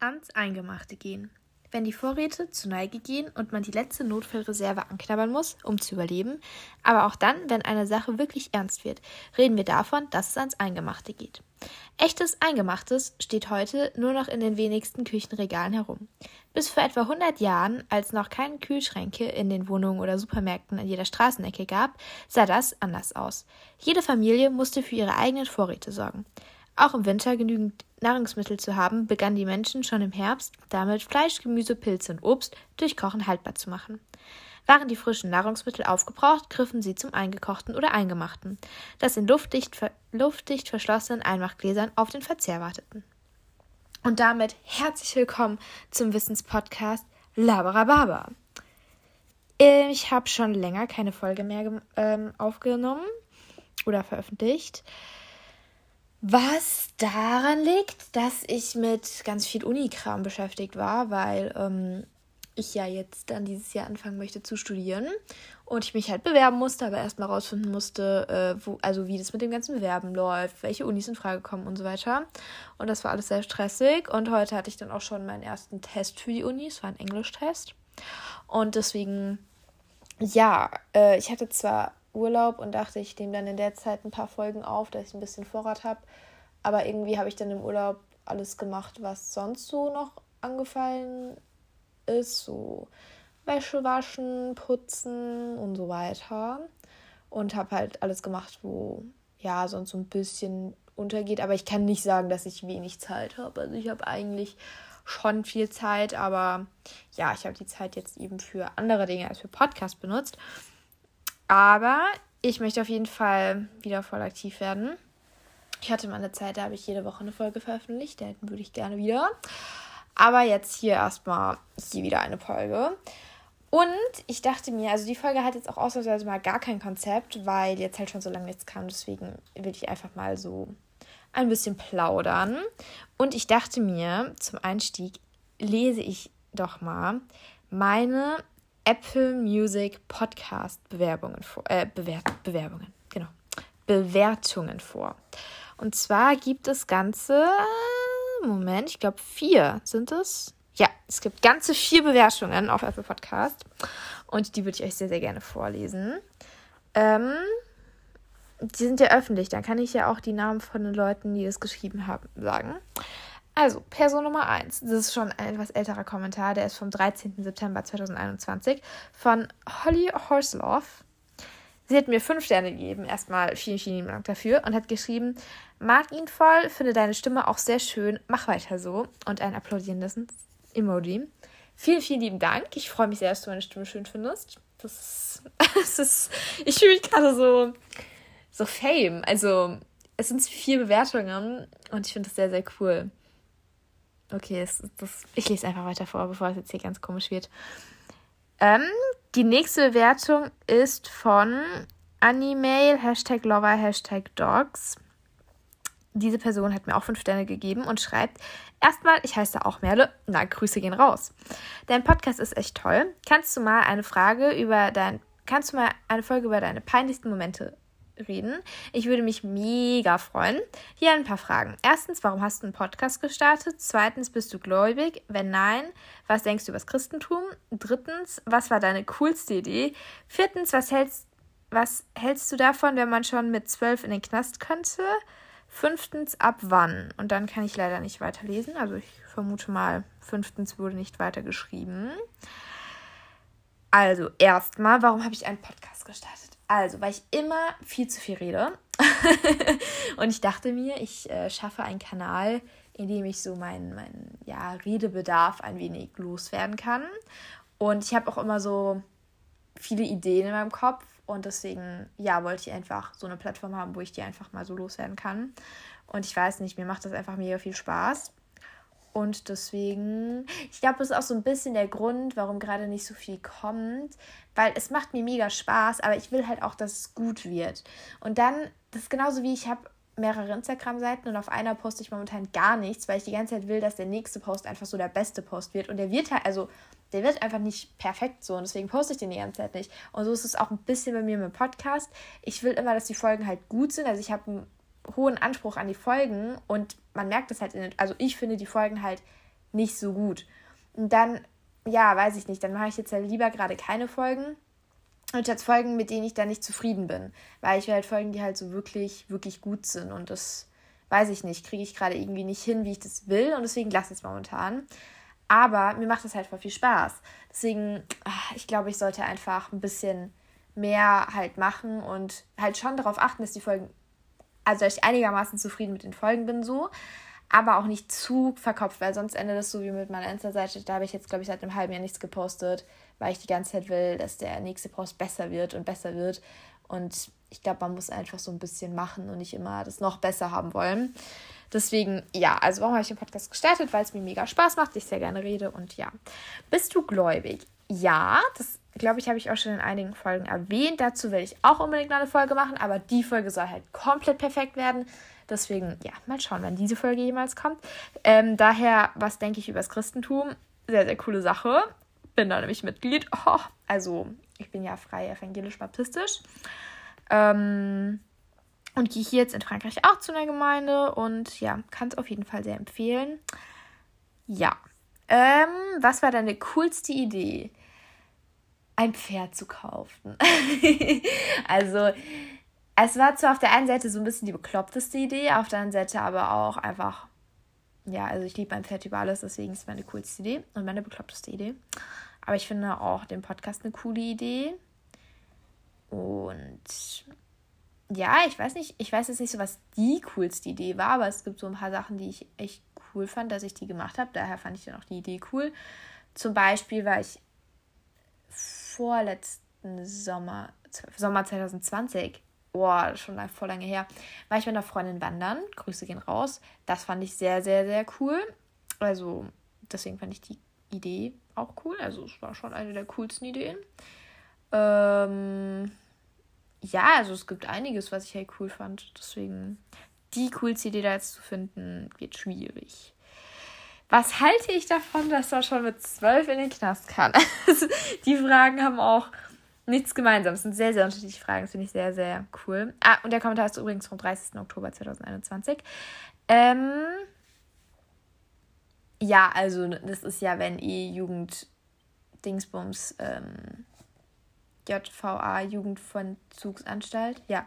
ans Eingemachte gehen. Wenn die Vorräte zu Neige gehen und man die letzte Notfallreserve anknabbern muss, um zu überleben, aber auch dann, wenn eine Sache wirklich ernst wird, reden wir davon, dass es ans Eingemachte geht. Echtes Eingemachtes steht heute nur noch in den wenigsten Küchenregalen herum. Bis vor etwa 100 Jahren, als noch keine Kühlschränke in den Wohnungen oder Supermärkten an jeder Straßenecke gab, sah das anders aus. Jede Familie musste für ihre eigenen Vorräte sorgen. Auch im Winter genügend Nahrungsmittel zu haben, begannen die Menschen schon im Herbst damit Fleisch, Gemüse, Pilze und Obst durch Kochen haltbar zu machen. Waren die frischen Nahrungsmittel aufgebraucht, griffen sie zum eingekochten oder eingemachten, das in luftdicht, ver luftdicht verschlossenen Einmachgläsern auf den Verzehr warteten. Und damit herzlich willkommen zum Wissenspodcast Labarababa. Ich habe schon länger keine Folge mehr ähm, aufgenommen oder veröffentlicht. Was daran liegt, dass ich mit ganz viel Unikram beschäftigt war, weil ähm, ich ja jetzt dann dieses Jahr anfangen möchte zu studieren und ich mich halt bewerben musste, aber erstmal rausfinden musste, äh, wo, also wie das mit dem ganzen Bewerben läuft, welche Unis in Frage kommen und so weiter. Und das war alles sehr stressig. Und heute hatte ich dann auch schon meinen ersten Test für die Uni. Es war ein Englisch-Test. Und deswegen, ja, äh, ich hatte zwar Urlaub und dachte, ich nehme dann in der Zeit ein paar Folgen auf, dass ich ein bisschen Vorrat habe. Aber irgendwie habe ich dann im Urlaub alles gemacht, was sonst so noch angefallen ist. So Wäsche waschen, putzen und so weiter. Und habe halt alles gemacht, wo ja sonst so ein bisschen untergeht. Aber ich kann nicht sagen, dass ich wenig Zeit habe. Also ich habe eigentlich schon viel Zeit, aber ja, ich habe die Zeit jetzt eben für andere Dinge als für Podcast benutzt. Aber ich möchte auf jeden Fall wieder voll aktiv werden. Ich hatte mal eine Zeit, da habe ich jede Woche eine Folge veröffentlicht. Da würde ich gerne wieder. Aber jetzt hier erstmal hier wieder eine Folge. Und ich dachte mir, also die Folge hat jetzt auch ausnahmsweise mal gar kein Konzept, weil jetzt halt schon so lange nichts kam. Deswegen will ich einfach mal so ein bisschen plaudern. Und ich dachte mir, zum Einstieg lese ich doch mal meine Apple Music Podcast Bewerbungen vor, äh, Bewer Bewerbungen, genau, Bewertungen vor. Und zwar gibt es ganze, Moment, ich glaube vier sind es. Ja, es gibt ganze vier Bewertungen auf Apple Podcast und die würde ich euch sehr, sehr gerne vorlesen. Ähm, die sind ja öffentlich, dann kann ich ja auch die Namen von den Leuten, die das geschrieben haben, sagen. Also, Person Nummer 1. Das ist schon ein etwas älterer Kommentar. Der ist vom 13. September 2021 von Holly Horseloff. Sie hat mir fünf Sterne gegeben. Erstmal vielen, vielen Dank dafür. Und hat geschrieben, mag ihn voll, finde deine Stimme auch sehr schön. Mach weiter so. Und ein applaudierendes Emoji. Vielen, vielen lieben Dank. Ich freue mich sehr, dass du meine Stimme schön findest. Das ist, das ist ich fühle mich gerade so, so Fame. Also, es sind vier Bewertungen und ich finde das sehr, sehr cool. Okay, das, das, ich lese einfach weiter vor, bevor es jetzt hier ganz komisch wird. Ähm, die nächste Bewertung ist von Animail, Hashtag Lover, Hashtag Dogs. Diese Person hat mir auch fünf Sterne gegeben und schreibt: Erstmal, ich heiße auch Merle. Na, Grüße gehen raus. Dein Podcast ist echt toll. Kannst du mal eine Frage über dein, kannst du mal eine Folge über deine peinlichsten Momente reden. Ich würde mich mega freuen. Hier ein paar Fragen. Erstens, warum hast du einen Podcast gestartet? Zweitens, bist du gläubig? Wenn nein, was denkst du über das Christentum? Drittens, was war deine coolste Idee? Viertens, was hältst, was hältst du davon, wenn man schon mit zwölf in den Knast könnte? Fünftens, ab wann? Und dann kann ich leider nicht weiterlesen. Also ich vermute mal, fünftens wurde nicht weiter geschrieben. Also erstmal, warum habe ich einen Podcast gestartet? Also, weil ich immer viel zu viel rede. und ich dachte mir, ich äh, schaffe einen Kanal, in dem ich so meinen mein, ja, Redebedarf ein wenig loswerden kann. Und ich habe auch immer so viele Ideen in meinem Kopf. Und deswegen, ja, wollte ich einfach so eine Plattform haben, wo ich die einfach mal so loswerden kann. Und ich weiß nicht, mir macht das einfach mega viel Spaß. Und deswegen, ich glaube, das ist auch so ein bisschen der Grund, warum gerade nicht so viel kommt, weil es macht mir mega Spaß, aber ich will halt auch, dass es gut wird. Und dann, das ist genauso wie ich habe mehrere Instagram-Seiten und auf einer poste ich momentan gar nichts, weil ich die ganze Zeit will, dass der nächste Post einfach so der beste Post wird. Und der wird halt, also der wird einfach nicht perfekt so und deswegen poste ich den die ganze Zeit nicht. Und so ist es auch ein bisschen bei mir mit dem Podcast. Ich will immer, dass die Folgen halt gut sind. Also ich habe einen hohen Anspruch an die Folgen und man merkt es halt in also ich finde die Folgen halt nicht so gut. Und dann, ja, weiß ich nicht, dann mache ich jetzt halt lieber gerade keine Folgen. Und jetzt Folgen, mit denen ich dann nicht zufrieden bin. Weil ich will halt Folgen, die halt so wirklich, wirklich gut sind. Und das weiß ich nicht, kriege ich gerade irgendwie nicht hin, wie ich das will. Und deswegen lasse ich es momentan. Aber mir macht das halt voll viel Spaß. Deswegen, ah, ich glaube, ich sollte einfach ein bisschen mehr halt machen und halt schon darauf achten, dass die Folgen, also dass ich einigermaßen zufrieden mit den Folgen bin so, aber auch nicht zu verkopft, weil sonst endet das so wie mit meiner Insta-Seite. Da habe ich jetzt, glaube ich, seit einem halben Jahr nichts gepostet, weil ich die ganze Zeit will, dass der nächste Post besser wird und besser wird. Und ich glaube, man muss einfach so ein bisschen machen und nicht immer das noch besser haben wollen. Deswegen, ja, also warum habe ich den Podcast gestartet? Weil es mir mega Spaß macht, ich sehr gerne rede und ja. Bist du gläubig? Ja, das glaube ich, habe ich auch schon in einigen Folgen erwähnt. Dazu will ich auch unbedingt eine Folge machen, aber die Folge soll halt komplett perfekt werden. Deswegen, ja, mal schauen, wann diese Folge jemals kommt. Ähm, daher, was denke ich über das Christentum? Sehr, sehr coole Sache. Bin da nämlich Mitglied. Oh, also, ich bin ja frei evangelisch-baptistisch. Ähm, und gehe hier jetzt in Frankreich auch zu einer Gemeinde und ja, kann es auf jeden Fall sehr empfehlen. Ja. Ähm, was war deine coolste Idee? Ein Pferd zu kaufen. also, es war zwar auf der einen Seite so ein bisschen die bekloppteste Idee, auf der anderen Seite aber auch einfach, ja, also ich liebe mein Pferd über alles, deswegen ist es meine coolste Idee und meine bekloppteste Idee. Aber ich finde auch den Podcast eine coole Idee. Und ja, ich weiß nicht, ich weiß jetzt nicht so, was die coolste Idee war, aber es gibt so ein paar Sachen, die ich echt cool fand, dass ich die gemacht habe. Daher fand ich dann auch die Idee cool. Zum Beispiel war ich vorletzten Sommer, Sommer 2020, boah, schon voll lange her, war ich mit einer Freundin wandern. Grüße gehen raus. Das fand ich sehr, sehr, sehr cool. Also, deswegen fand ich die Idee auch cool. Also, es war schon eine der coolsten Ideen. Ähm, ja, also es gibt einiges, was ich halt cool fand. Deswegen die coolste Idee da jetzt zu finden, wird schwierig. Was halte ich davon, dass man schon mit zwölf in den Knast kann? die Fragen haben auch nichts gemeinsam. Es sind sehr, sehr unterschiedliche Fragen. Das finde ich sehr, sehr cool. Ah, und der Kommentar ist übrigens vom 30. Oktober 2021. Ähm, ja, also das ist ja, wenn ihr Jugend Dingsbums ähm, JVA Jugendvollzugsanstalt. Ja,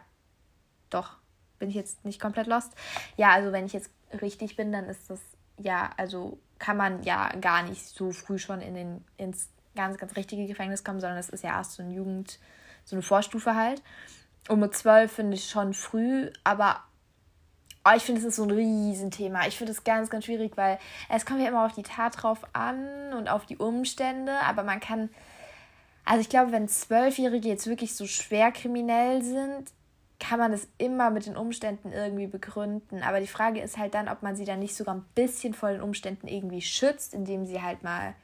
doch. Bin ich jetzt nicht komplett lost? Ja, also wenn ich jetzt richtig bin, dann ist das ja, also kann man ja gar nicht so früh schon in den, ins ganz, ganz richtige Gefängnis kommen, sondern das ist ja erst so eine Jugend, so eine Vorstufe halt. Und mit zwölf finde ich schon früh, aber oh, ich finde, es ist so ein Riesenthema. Ich finde es ganz, ganz schwierig, weil es kommt ja immer auf die Tat drauf an und auf die Umstände, aber man kann also ich glaube, wenn Zwölfjährige jetzt wirklich so schwer kriminell sind, kann man das immer mit den Umständen irgendwie begründen. Aber die Frage ist halt dann, ob man sie dann nicht sogar ein bisschen vor den Umständen irgendwie schützt, indem sie halt mal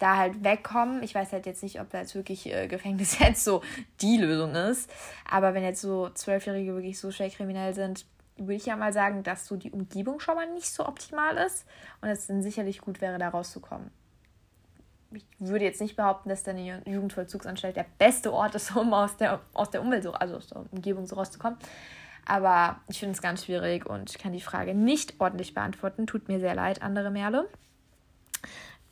da halt wegkommen. Ich weiß halt jetzt nicht, ob da jetzt wirklich äh, Gefängnis jetzt so die Lösung ist. Aber wenn jetzt so Zwölfjährige wirklich so schwer kriminell sind, würde ich ja mal sagen, dass so die Umgebung schon mal nicht so optimal ist und es dann sicherlich gut wäre, da rauszukommen ich würde jetzt nicht behaupten, dass deine Jugendvollzugsanstalt der beste Ort ist, um aus der, aus der Umwelt, so, also aus der Umgebung so rauszukommen. Aber ich finde es ganz schwierig und kann die Frage nicht ordentlich beantworten. Tut mir sehr leid, andere Merle.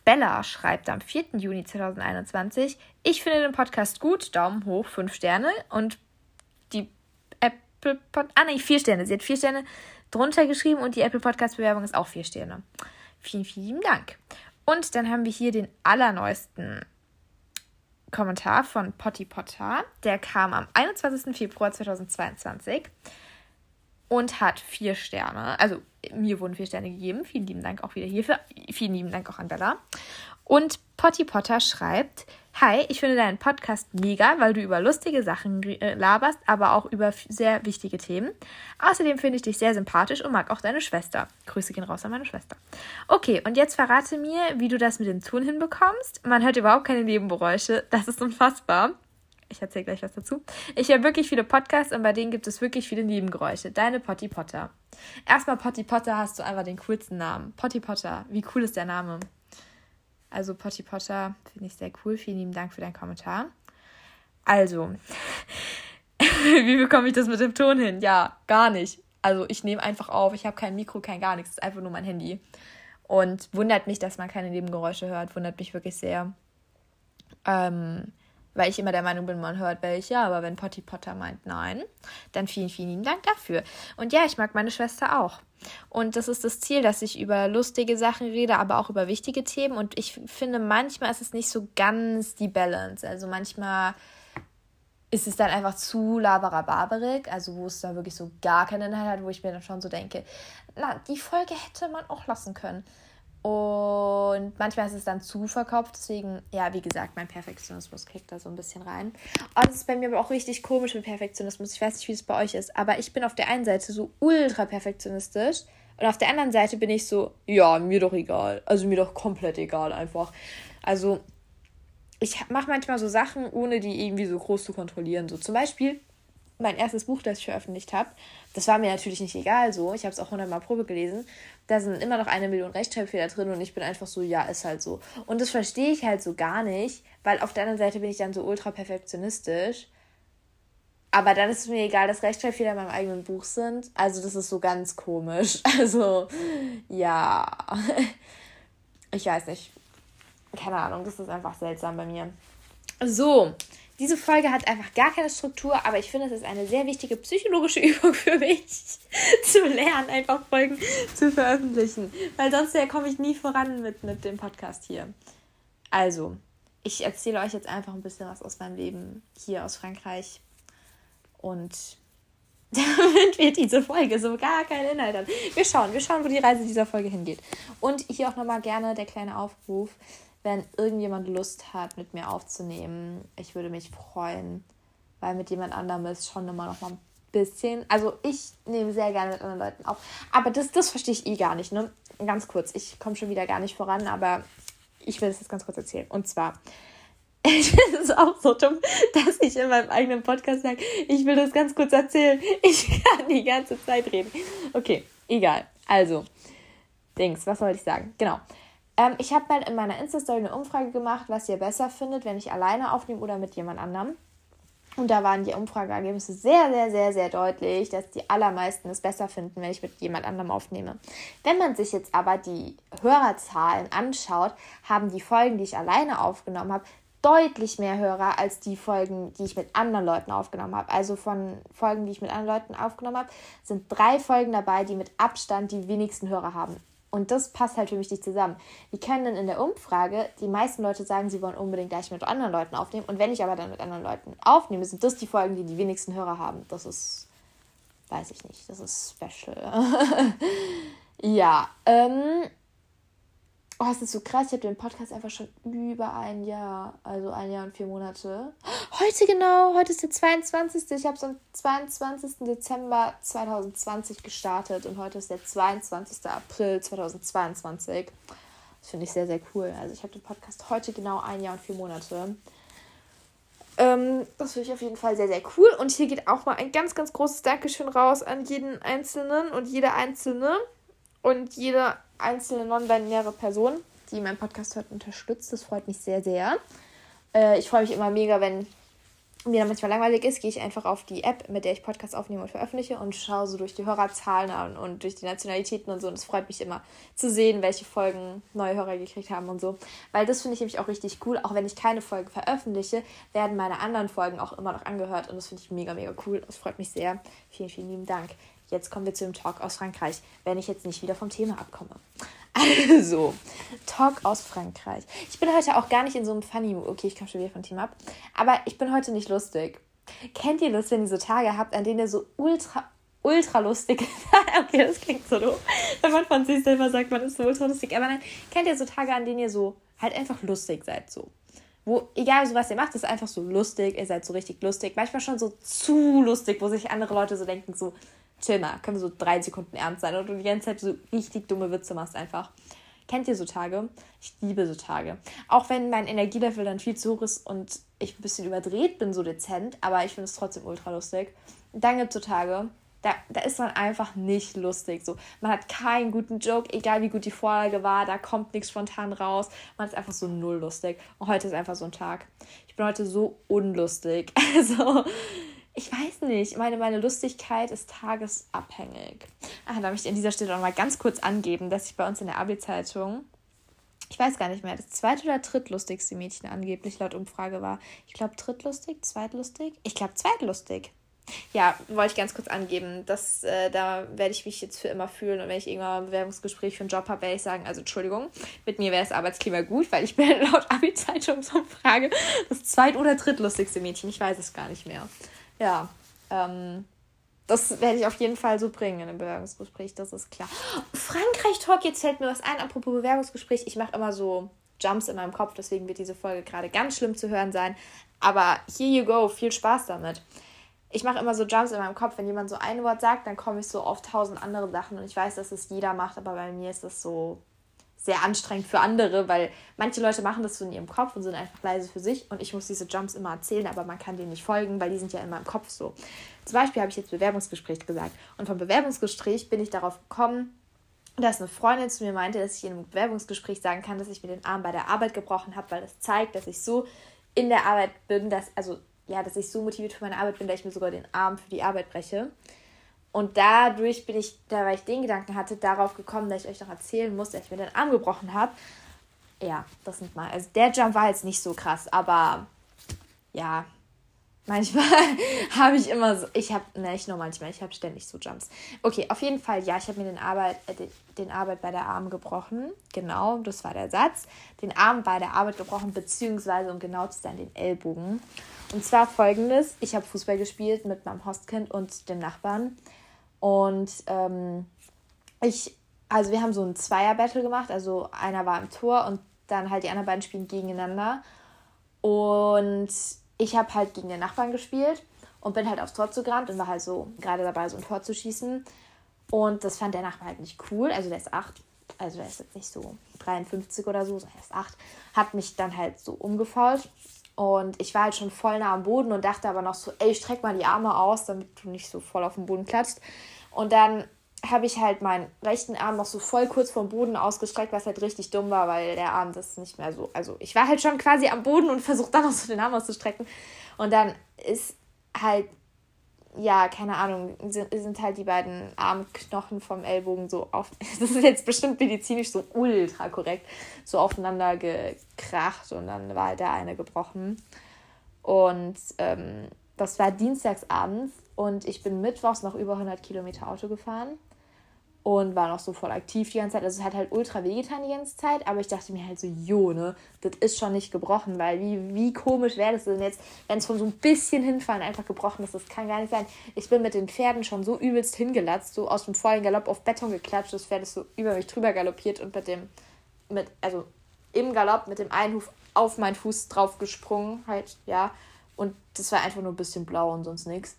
Bella schreibt am 4. Juni 2021, ich finde den Podcast gut, Daumen hoch, 5 Sterne und die Apple Podcast, ah nee, 4 Sterne, sie hat 4 Sterne drunter geschrieben und die Apple Podcast Bewerbung ist auch 4 Sterne. Vielen, vielen Dank. Und dann haben wir hier den allerneuesten Kommentar von Potty Potter. Der kam am 21. Februar 2022 und hat vier Sterne. Also mir wurden vier Sterne gegeben. Vielen lieben Dank auch wieder hierfür. Vielen lieben Dank auch an Bella. Und Potty Potter schreibt, Hi, ich finde deinen Podcast mega, weil du über lustige Sachen äh, laberst, aber auch über sehr wichtige Themen. Außerdem finde ich dich sehr sympathisch und mag auch deine Schwester. Grüße gehen raus an meine Schwester. Okay, und jetzt verrate mir, wie du das mit dem Ton hinbekommst. Man hört überhaupt keine Nebengeräusche. Das ist unfassbar. Ich erzähle gleich was dazu. Ich höre wirklich viele Podcasts und bei denen gibt es wirklich viele Nebengeräusche. Deine Potty Potter. Erstmal Potty Potter hast du einfach den coolsten Namen. Potty Potter. Wie cool ist der Name? Also Potty Potter finde ich sehr cool. Vielen lieben Dank für deinen Kommentar. Also, wie bekomme ich das mit dem Ton hin? Ja, gar nicht. Also ich nehme einfach auf. Ich habe kein Mikro, kein gar nichts. Es ist einfach nur mein Handy. Und wundert mich, dass man keine Nebengeräusche hört. Wundert mich wirklich sehr. Ähm, weil ich immer der Meinung bin, man hört welche, aber wenn Potty Potter meint nein, dann vielen, vielen lieben Dank dafür. Und ja, ich mag meine Schwester auch. Und das ist das Ziel, dass ich über lustige Sachen rede, aber auch über wichtige Themen. Und ich finde, manchmal ist es nicht so ganz die Balance. Also manchmal ist es dann einfach zu laberababerig, also wo es da wirklich so gar keinen Inhalt hat, wo ich mir dann schon so denke, na, die Folge hätte man auch lassen können. Und manchmal ist es dann zu verkauft. Deswegen, ja, wie gesagt, mein Perfektionismus kickt da so ein bisschen rein. Und das ist bei mir aber auch richtig komisch mit Perfektionismus. Ich weiß nicht, wie es bei euch ist. Aber ich bin auf der einen Seite so ultra perfektionistisch. Und auf der anderen Seite bin ich so, ja, mir doch egal. Also mir doch komplett egal einfach. Also ich mache manchmal so Sachen, ohne die irgendwie so groß zu kontrollieren. So zum Beispiel mein erstes Buch, das ich veröffentlicht habe, das war mir natürlich nicht egal so. Ich habe es auch hundertmal Probe gelesen. Da sind immer noch eine Million Rechtschreibfehler drin und ich bin einfach so, ja, ist halt so. Und das verstehe ich halt so gar nicht, weil auf der anderen Seite bin ich dann so ultra perfektionistisch. Aber dann ist es mir egal, dass Rechtschreibfehler in meinem eigenen Buch sind. Also das ist so ganz komisch. Also ja, ich weiß nicht. Keine Ahnung, das ist einfach seltsam bei mir. So, diese Folge hat einfach gar keine Struktur, aber ich finde, es ist eine sehr wichtige psychologische Übung für mich, zu lernen, einfach Folgen zu veröffentlichen. Weil sonst ja, komme ich nie voran mit, mit dem Podcast hier. Also, ich erzähle euch jetzt einfach ein bisschen was aus meinem Leben hier aus Frankreich. Und damit wir diese Folge so gar keinen Inhalt haben. Wir schauen, wir schauen, wo die Reise dieser Folge hingeht. Und hier auch nochmal gerne der kleine Aufruf wenn irgendjemand Lust hat, mit mir aufzunehmen. Ich würde mich freuen, weil mit jemand anderem ist schon immer noch mal ein bisschen. Also ich nehme sehr gerne mit anderen Leuten auf. Aber das, das verstehe ich eh gar nicht, ne? Ganz kurz, ich komme schon wieder gar nicht voran, aber ich will es jetzt ganz kurz erzählen. Und zwar, es auch so dumm, dass ich in meinem eigenen Podcast sage, ich will das ganz kurz erzählen. Ich kann die ganze Zeit reden. Okay, egal. Also, Dings, was wollte ich sagen? Genau. Ähm, ich habe mal in meiner Insta-Story eine Umfrage gemacht, was ihr besser findet, wenn ich alleine aufnehme oder mit jemand anderem. Und da waren die Umfrageergebnisse sehr, sehr, sehr, sehr deutlich, dass die allermeisten es besser finden, wenn ich mit jemand anderem aufnehme. Wenn man sich jetzt aber die Hörerzahlen anschaut, haben die Folgen, die ich alleine aufgenommen habe, deutlich mehr Hörer als die Folgen, die ich mit anderen Leuten aufgenommen habe. Also von Folgen, die ich mit anderen Leuten aufgenommen habe, sind drei Folgen dabei, die mit Abstand die wenigsten Hörer haben. Und das passt halt für mich nicht zusammen. Wie können denn in der Umfrage die meisten Leute sagen, sie wollen unbedingt gleich mit anderen Leuten aufnehmen? Und wenn ich aber dann mit anderen Leuten aufnehme, sind das die Folgen, die die wenigsten Hörer haben. Das ist, weiß ich nicht, das ist special. ja, ähm, Oh, es ist so krass. Ich habe den Podcast einfach schon über ein Jahr, also ein Jahr und vier Monate. Heute genau, heute ist der 22. Ich habe es am 22. Dezember 2020 gestartet und heute ist der 22. April 2022. Das finde ich sehr, sehr cool. Also ich habe den Podcast heute genau ein Jahr und vier Monate. Ähm, das finde ich auf jeden Fall sehr, sehr cool. Und hier geht auch mal ein ganz, ganz großes Dankeschön raus an jeden Einzelnen und jede Einzelne und jede einzelne non-binäre Person, die meinen Podcast hört, unterstützt. Das freut mich sehr, sehr. Äh, ich freue mich immer mega, wenn mir dann manchmal langweilig ist, gehe ich einfach auf die App, mit der ich Podcasts aufnehme und veröffentliche und schaue so durch die Hörerzahlen an und durch die Nationalitäten und so. Und es freut mich immer zu sehen, welche Folgen neue Hörer gekriegt haben und so. Weil das finde ich nämlich auch richtig cool. Auch wenn ich keine Folge veröffentliche, werden meine anderen Folgen auch immer noch angehört. Und das finde ich mega, mega cool. Das freut mich sehr. Vielen, vielen lieben Dank. Jetzt kommen wir zu dem Talk aus Frankreich, wenn ich jetzt nicht wieder vom Thema abkomme. Also, Talk aus Frankreich. Ich bin heute auch gar nicht in so einem funny Mood. Okay, ich komme schon wieder vom Thema ab. Aber ich bin heute nicht lustig. Kennt ihr das, wenn ihr so Tage habt, an denen ihr so ultra, ultra lustig Okay, das klingt so doof. Wenn man von sich selber sagt, man ist so ultra lustig. Aber nein, kennt ihr so Tage, an denen ihr so halt einfach lustig seid, so? Wo, egal so was ihr macht, ist einfach so lustig, ihr seid so richtig lustig. Manchmal schon so zu lustig, wo sich andere Leute so denken, so, chill mal, können wir so drei Sekunden ernst sein und du die ganze Zeit so richtig dumme Witze machst einfach. Kennt ihr so Tage? Ich liebe so Tage. Auch wenn mein Energielevel dann viel zu hoch ist und ich ein bisschen überdreht bin, so dezent, aber ich finde es trotzdem ultra lustig. Dann gibt es so Tage, da, da ist man einfach nicht lustig. So, man hat keinen guten Joke, egal wie gut die Vorlage war, da kommt nichts spontan raus. Man ist einfach so null lustig. Und heute ist einfach so ein Tag. Ich bin heute so unlustig. Also, ich weiß nicht, meine, meine Lustigkeit ist tagesabhängig. Ah, da möchte ich an dieser Stelle auch mal ganz kurz angeben, dass ich bei uns in der Abi-Zeitung, ich weiß gar nicht mehr, das zweit- oder drittlustigste Mädchen angeblich laut Umfrage war. Ich glaube drittlustig, zweitlustig? Ich glaube zweitlustig. Ja, wollte ich ganz kurz angeben. Das, äh, da werde ich mich jetzt für immer fühlen. Und wenn ich irgendwann ein Bewerbungsgespräch für einen Job habe, werde ich sagen, also Entschuldigung, mit mir wäre das Arbeitsklima gut, weil ich bin laut Abi-Zeitungsumfrage das zweit- oder drittlustigste Mädchen. Ich weiß es gar nicht mehr. Ja, ähm, das werde ich auf jeden Fall so bringen in einem Bewerbungsgespräch, das ist klar. Frankreich-Talk, jetzt fällt mir was ein, apropos Bewerbungsgespräch. Ich mache immer so Jumps in meinem Kopf, deswegen wird diese Folge gerade ganz schlimm zu hören sein. Aber here you go, viel Spaß damit ich mache immer so Jumps in meinem Kopf, wenn jemand so ein Wort sagt, dann komme ich so auf tausend andere Sachen und ich weiß, dass es jeder macht, aber bei mir ist das so sehr anstrengend für andere, weil manche Leute machen das so in ihrem Kopf und sind einfach leise für sich und ich muss diese Jumps immer erzählen, aber man kann denen nicht folgen, weil die sind ja in meinem Kopf so. Zum Beispiel habe ich jetzt Bewerbungsgespräch gesagt und vom Bewerbungsgespräch bin ich darauf gekommen, dass eine Freundin zu mir meinte, dass ich in einem Bewerbungsgespräch sagen kann, dass ich mir den Arm bei der Arbeit gebrochen habe, weil das zeigt, dass ich so in der Arbeit bin, dass, also ja, dass ich so motiviert für meine Arbeit bin, dass ich mir sogar den Arm für die Arbeit breche. Und dadurch bin ich, da weil ich den Gedanken hatte, darauf gekommen, dass ich euch noch erzählen muss, dass ich mir den Arm gebrochen habe. Ja, das sind mal. Also der Jump war jetzt nicht so krass, aber ja, manchmal habe ich immer so. Ich habe, ne, nicht nur manchmal, ich habe ständig so Jumps. Okay, auf jeden Fall, ja, ich habe mir den Arbeit, äh, den Arbeit bei der Arm gebrochen. Genau, das war der Satz. Den Arm bei der Arbeit gebrochen, beziehungsweise, um genau zu sein, den Ellbogen. Und zwar folgendes: Ich habe Fußball gespielt mit meinem Hostkind und dem Nachbarn. Und ähm, ich, also wir haben so ein Zweier-Battle gemacht. Also einer war im Tor und dann halt die anderen beiden spielen gegeneinander. Und ich habe halt gegen den Nachbarn gespielt und bin halt aufs Tor zugerannt und war halt so gerade dabei, so ein Tor zu schießen. Und das fand der Nachbar halt nicht cool. Also der ist acht, also der ist jetzt nicht so 53 oder so, sondern er ist acht. Hat mich dann halt so umgefault und ich war halt schon voll nah am Boden und dachte aber noch so, ey, streck mal die Arme aus, damit du nicht so voll auf den Boden klatscht. Und dann habe ich halt meinen rechten Arm noch so voll kurz vom Boden ausgestreckt, was halt richtig dumm war, weil der Arm das nicht mehr so. Also ich war halt schon quasi am Boden und versucht dann noch so den Arm auszustrecken. Und dann ist halt ja, keine Ahnung, sind, halt die beiden Armknochen vom Ellbogen so auf. Das ist jetzt bestimmt medizinisch so ultra korrekt, so aufeinander gekracht und dann war halt der eine gebrochen. Und ähm, das war dienstagsabends und ich bin mittwochs noch über 100 Kilometer Auto gefahren und war noch so voll aktiv die ganze Zeit. Also es hat halt ultra wehgetan die ganze Zeit, aber ich dachte mir halt so, jo, ne, das ist schon nicht gebrochen, weil wie, wie komisch wäre das denn jetzt, wenn es von so ein bisschen hinfallen einfach gebrochen ist. Das kann gar nicht sein. Ich bin mit den Pferden schon so übelst hingelatzt, so aus dem vollen Galopp auf Beton geklatscht, das Pferd ist so über mich drüber galoppiert und mit dem, mit, also im Galopp mit dem einen Huf auf meinen Fuß drauf gesprungen, halt, ja. Und das war einfach nur ein bisschen blau und sonst nichts.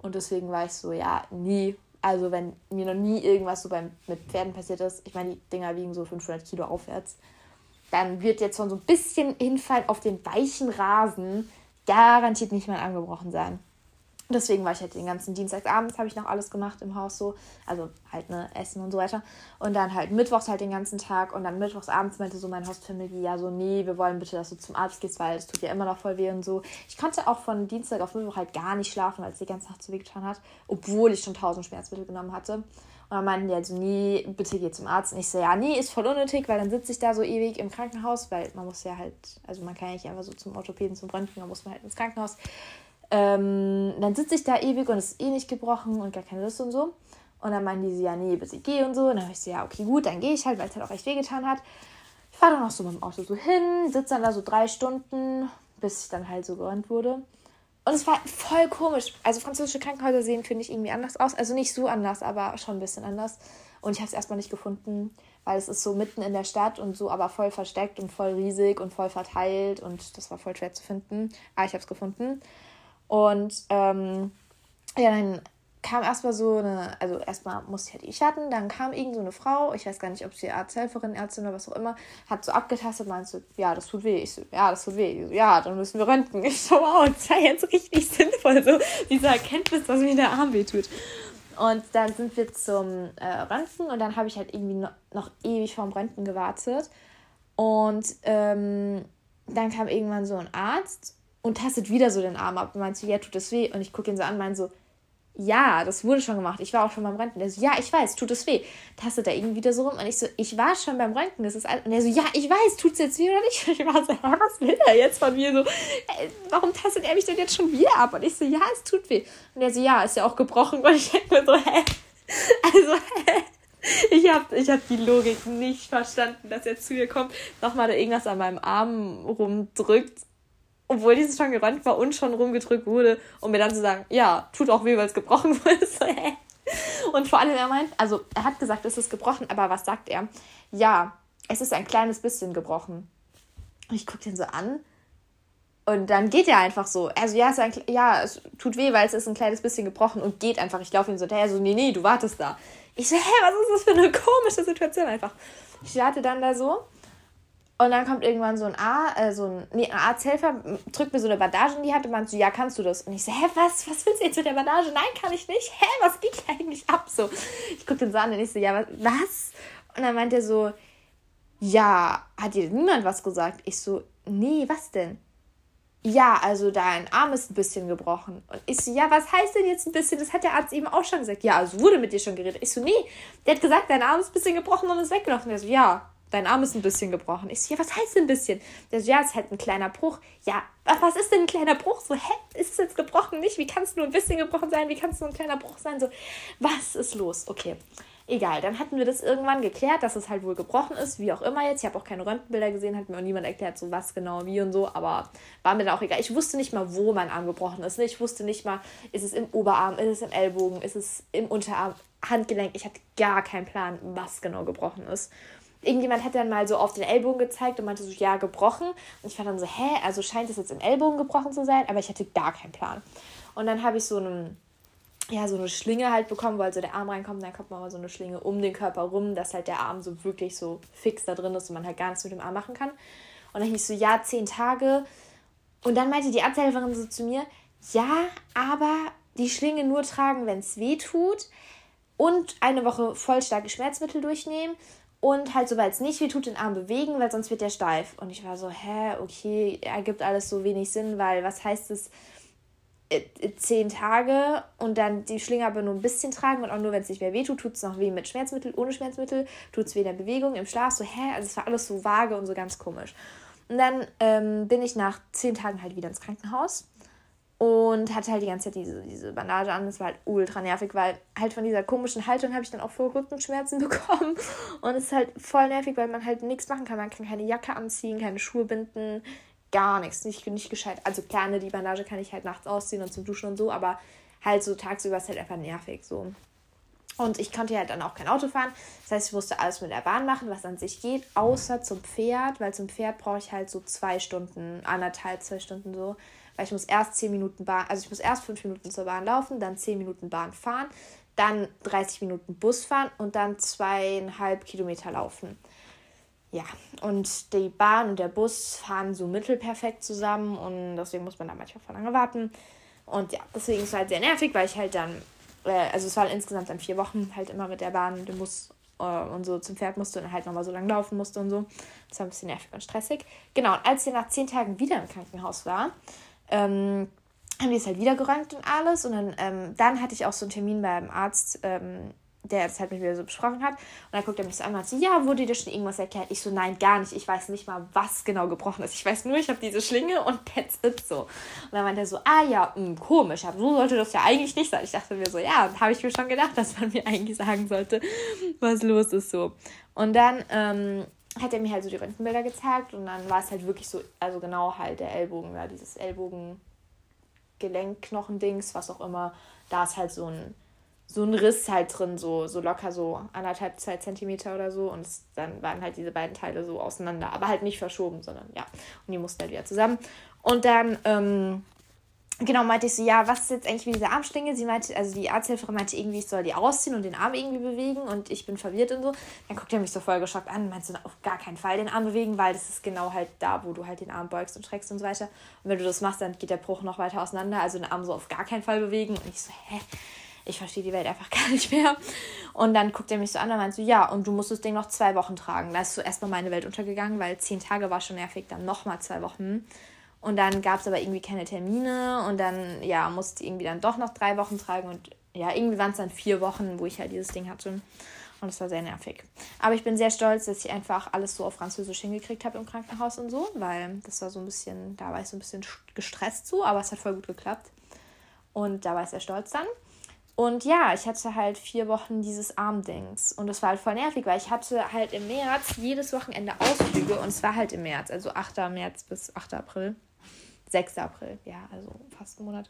Und deswegen war ich so, ja, nie also wenn mir noch nie irgendwas so beim, mit Pferden passiert ist, ich meine, die Dinger wiegen so 500 Kilo aufwärts, dann wird jetzt von so ein bisschen Hinfallen auf den weichen Rasen garantiert nicht mehr angebrochen sein. Deswegen war ich halt den ganzen Dienstagabend, habe ich noch alles gemacht im Haus so. Also halt ne, Essen und so weiter. Und dann halt mittwochs halt den ganzen Tag. Und dann mittwochsabends meinte so mein Hostfamilie, ja so, nee, wir wollen bitte, dass du zum Arzt gehst, weil es tut ja immer noch voll weh und so. Ich konnte auch von Dienstag auf Mittwoch halt gar nicht schlafen, weil es die ganze Nacht so weh getan hat. Obwohl ich schon tausend Schmerzmittel genommen hatte. Und dann meinten die halt so, nee, bitte geh zum Arzt. Und ich so, ja, nee, ist voll unnötig, weil dann sitze ich da so ewig im Krankenhaus, weil man muss ja halt, also man kann ja nicht einfach so zum Orthopäden, zum Röntgen, dann muss man halt ins Krankenhaus. Ähm, dann sitze ich da ewig und es ist eh nicht gebrochen und gar keine Lust und so. Und dann meinen die so, ja, nee, bitte geh und so. Und dann habe ich so, ja, okay, gut, dann gehe ich halt, weil es halt auch echt wehgetan hat. Ich fahre dann auch so mit dem Auto so hin, sitze dann da so drei Stunden, bis ich dann halt so gerannt wurde. Und es war voll komisch. Also französische Krankenhäuser sehen, finde ich, irgendwie anders aus. Also nicht so anders, aber schon ein bisschen anders. Und ich habe es erstmal nicht gefunden, weil es ist so mitten in der Stadt und so, aber voll versteckt und voll riesig und voll verteilt. Und das war voll schwer zu finden. Aber ich habe es gefunden. Und ähm, ja, dann kam erstmal so eine, also erstmal musste ich halt die Schatten, dann kam irgend so eine Frau, ich weiß gar nicht, ob sie Arzthelferin, Ärztin oder was auch immer, hat so abgetastet, meinte so, ja, das tut weh. Ich so, ja, das tut weh. So, ja, dann müssen wir röntgen. Ich so, wow, das war jetzt richtig sinnvoll, so diese Erkenntnis, dass mir der Arm weh tut. Und dann sind wir zum äh, Röntgen und dann habe ich halt irgendwie noch, noch ewig vorm Röntgen gewartet. Und ähm, dann kam irgendwann so ein Arzt und tastet wieder so den Arm ab und meint so, ja, tut das weh? Und ich gucke ihn so an meine so, ja, das wurde schon gemacht. Ich war auch schon beim Röntgen. Der so, ja, ich weiß, tut es weh. Tastet er irgendwie wieder so rum. Und ich so, ich war schon beim Röntgen. Das ist alles. Und er so, ja, ich weiß, tut es jetzt weh oder nicht? Und ich war so, was will er jetzt von mir? So, äh, warum tastet er mich denn jetzt schon wieder ab? Und ich so, ja, es tut weh. Und er so, ja, ist ja auch gebrochen. Und ich denke mir so, hä? Also, hä? Ich habe ich hab die Logik nicht verstanden, dass er zu mir kommt, nochmal da irgendwas an meinem Arm rumdrückt obwohl dieses schon geräumt war und schon rumgedrückt wurde, um mir dann zu sagen, ja, tut auch weh, weil es gebrochen wurde. und vor allem, er meint, also er hat gesagt, es ist gebrochen, aber was sagt er? Ja, es ist ein kleines bisschen gebrochen. Und ich gucke den so an und dann geht er einfach so. Also ja, es, ein, ja, es tut weh, weil es ist ein kleines bisschen gebrochen und geht einfach. Ich laufe ihm so hinterher, so, nee, nee, du wartest da. Ich so, hä, was ist das für eine komische Situation einfach? Ich warte dann da so und dann kommt irgendwann so ein A, äh, so ein, nee, ein Arzthelfer, drückt mir so eine Bandage in die Hand und meint so, ja, kannst du das? Und ich so, hä, was, was willst du jetzt mit der Bandage? Nein, kann ich nicht. Hä, was geht hier eigentlich ab? So, ich guck den so an und ich so, ja, was? Und dann meint er so, ja, hat dir niemand was gesagt? Ich so, nee, was denn? Ja, also dein Arm ist ein bisschen gebrochen. Und ich so, ja, was heißt denn jetzt ein bisschen? Das hat der Arzt eben auch schon gesagt. Ja, also wurde mit dir schon geredet. Ich so, nee, der hat gesagt, dein Arm ist ein bisschen gebrochen und ist weggelaufen. Er so, ja, dein Arm ist ein bisschen gebrochen. Ich so, ja, was heißt ein bisschen? Der so, ja, es ist halt ein kleiner Bruch. Ja, was ist denn ein kleiner Bruch? So, hä, ist es jetzt gebrochen? Nicht? Wie kann es nur ein bisschen gebrochen sein? Wie kann es nur ein kleiner Bruch sein? So, was ist los? Okay, egal. Dann hatten wir das irgendwann geklärt, dass es halt wohl gebrochen ist, wie auch immer jetzt. Ich habe auch keine Röntgenbilder gesehen, hat mir auch niemand erklärt, so was genau, wie und so, aber war mir dann auch egal. Ich wusste nicht mal, wo mein Arm gebrochen ist. Ne? Ich wusste nicht mal, ist es im Oberarm, ist es im Ellbogen, ist es im Unterarm, Handgelenk. Ich hatte gar keinen Plan, was genau gebrochen ist irgendjemand hat dann mal so auf den Ellbogen gezeigt und meinte so, ja, gebrochen. Und ich war dann so, hä, also scheint es jetzt im Ellbogen gebrochen zu sein, aber ich hatte gar keinen Plan. Und dann habe ich so einen ja, so eine Schlinge halt bekommen, wo also der Arm reinkommt, dann kommt man mal so eine Schlinge um den Körper rum, dass halt der Arm so wirklich so fix da drin ist und man halt gar nichts mit dem Arm machen kann. Und dann hieß so, ja, zehn Tage. Und dann meinte die Arzthelferin so zu mir, ja, aber die Schlinge nur tragen, wenn es weh tut und eine Woche voll starke Schmerzmittel durchnehmen und halt, sobald es nicht weh tut, den Arm bewegen, weil sonst wird der steif. Und ich war so, hä, okay, ergibt alles so wenig Sinn, weil was heißt es, äh, äh, zehn Tage und dann die Schlinge aber nur ein bisschen tragen und auch nur, wenn es nicht mehr weh tut, tut es noch weh mit Schmerzmittel, ohne Schmerzmittel, tut es weh in der Bewegung, im Schlaf, so, hä, also es war alles so vage und so ganz komisch. Und dann ähm, bin ich nach zehn Tagen halt wieder ins Krankenhaus und hatte halt die ganze Zeit diese, diese Bandage an. Das war halt ultra nervig, weil halt von dieser komischen Haltung habe ich dann auch voll Rückenschmerzen bekommen. Und es ist halt voll nervig, weil man halt nichts machen kann. Man kann keine Jacke anziehen, keine Schuhe binden, gar nichts. Nicht, nicht gescheit. Also klar, ne, die Bandage kann ich halt nachts ausziehen und zum Duschen und so, aber halt so tagsüber ist halt einfach nervig so. Und ich konnte halt dann auch kein Auto fahren. Das heißt, ich musste alles mit der Bahn machen, was an sich geht, außer zum Pferd, weil zum Pferd brauche ich halt so zwei Stunden, anderthalb, zwei Stunden so weil ich muss erst 10 Minuten Bahn, also ich muss erst 5 Minuten zur Bahn laufen, dann 10 Minuten Bahn fahren, dann 30 Minuten Bus fahren und dann zweieinhalb Kilometer laufen. Ja, und die Bahn und der Bus fahren so mittelperfekt zusammen und deswegen muss man da manchmal voll lange warten. Und ja, deswegen ist es halt sehr nervig, weil ich halt dann, äh, also es war insgesamt dann vier Wochen halt immer mit der Bahn und dem Bus äh, und so zum Pferd musste und halt nochmal so lang laufen musste und so. Das war ein bisschen nervig und stressig. Genau, und als ich nach zehn Tagen wieder im Krankenhaus war, ähm, haben die es halt wieder geräumt und alles. Und dann, ähm, dann hatte ich auch so einen Termin beim Arzt, ähm, der das halt mit mir so besprochen hat. Und dann guckt er mich so an und sagt so, ja, wurde dir schon irgendwas erklärt? Ich so, nein, gar nicht. Ich weiß nicht mal, was genau gebrochen ist. Ich weiß nur, ich habe diese Schlinge und that's it so. Und dann meinte er so, ah ja, mh, hm, komisch, aber so sollte das ja eigentlich nicht sein. Ich dachte mir so, ja, habe ich mir schon gedacht, dass man mir eigentlich sagen sollte, was los ist so. Und dann ähm, hat er mir halt so die Röntgenbilder gezeigt und dann war es halt wirklich so, also genau halt der Ellbogen, ja, dieses Ellbogen-Gelenkknochen-Dings, was auch immer, da ist halt so ein, so ein Riss halt drin, so, so locker so anderthalb, zwei Zentimeter oder so. Und es, dann waren halt diese beiden Teile so auseinander, aber halt nicht verschoben, sondern ja, und die mussten halt wieder zusammen. Und dann, ähm, genau, meinte ich so, ja, was ist jetzt eigentlich wie diese Armschlinge? Sie meinte, also die Arzthelferin meinte irgendwie, ich soll die ausziehen und den Arm irgendwie bewegen und ich bin verwirrt und so. Dann guckt er mich so voll geschockt an und meinte so, auf gar keinen Fall den Arm bewegen, weil das ist genau halt da, wo du halt den Arm beugst und streckst und so weiter. Und wenn du das machst, dann geht der Bruch noch weiter auseinander, also den Arm so auf gar keinen Fall bewegen. Und ich so, hä? Ich verstehe die Welt einfach gar nicht mehr. Und dann guckt er mich so an und meint so, ja, und du musst das Ding noch zwei Wochen tragen. Da ist so erstmal meine Welt untergegangen, weil zehn Tage war schon nervig, dann nochmal zwei Wochen. Und dann gab es aber irgendwie keine Termine und dann, ja, musste ich irgendwie dann doch noch drei Wochen tragen und ja, irgendwie waren es dann vier Wochen, wo ich halt dieses Ding hatte. Und es war sehr nervig. Aber ich bin sehr stolz, dass ich einfach alles so auf Französisch hingekriegt habe im Krankenhaus und so, weil das war so ein bisschen, da war ich so ein bisschen gestresst so, aber es hat voll gut geklappt. Und da war ich sehr stolz dann. Und ja, ich hatte halt vier Wochen dieses Armdings. Und das war halt voll nervig, weil ich hatte halt im März jedes Wochenende Ausflüge. Und es war halt im März, also 8. März bis 8. April. 6. April, ja, also fast einen Monat.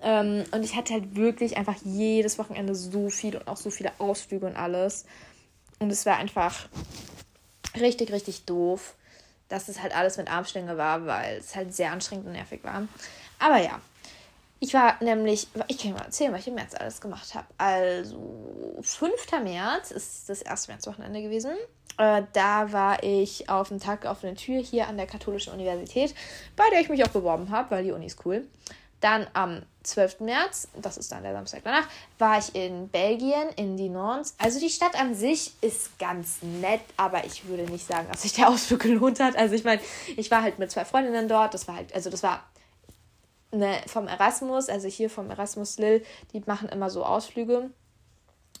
Ähm, und ich hatte halt wirklich einfach jedes Wochenende so viel und auch so viele Ausflüge und alles. Und es war einfach richtig, richtig doof, dass es halt alles mit Armstänge war, weil es halt sehr anstrengend und nervig war. Aber ja, ich war nämlich, ich kann mal erzählen, was ich im März alles gemacht habe. Also, 5. März ist das erste Märzwochenende gewesen. Äh, da war ich auf dem Tag auf der Tür hier an der Katholischen Universität, bei der ich mich auch beworben habe, weil die Uni ist cool. Dann am 12. März, das ist dann der Samstag danach, war ich in Belgien, in Dinant. Also die Stadt an sich ist ganz nett, aber ich würde nicht sagen, dass sich der Ausflug gelohnt hat. Also ich meine, ich war halt mit zwei Freundinnen dort. Das war halt, also das war eine, vom Erasmus, also hier vom Erasmus Lille, die machen immer so Ausflüge.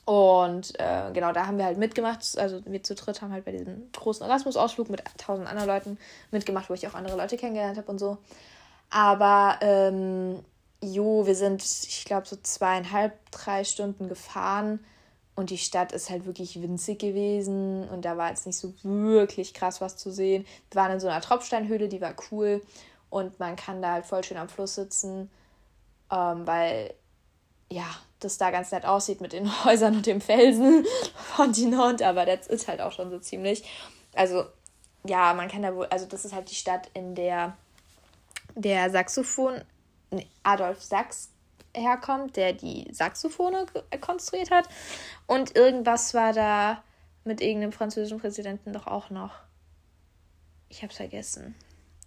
Und äh, genau, da haben wir halt mitgemacht. Also wir zu dritt haben halt bei diesem großen Erasmus-Ausflug mit tausend anderen Leuten mitgemacht, wo ich auch andere Leute kennengelernt habe und so. Aber ähm, jo, wir sind, ich glaube, so zweieinhalb, drei Stunden gefahren. Und die Stadt ist halt wirklich winzig gewesen. Und da war jetzt nicht so wirklich krass was zu sehen. Wir waren in so einer Tropfsteinhöhle, die war cool. Und man kann da halt voll schön am Fluss sitzen. Ähm, weil, ja, das da ganz nett aussieht mit den Häusern und dem Felsen von Dinant. Aber das ist halt auch schon so ziemlich. Also, ja, man kann da wohl, also das ist halt die Stadt, in der der Saxophon Adolf Sachs herkommt, der die Saxophone konstruiert hat. Und irgendwas war da mit irgendeinem französischen Präsidenten doch auch noch. Ich hab's vergessen.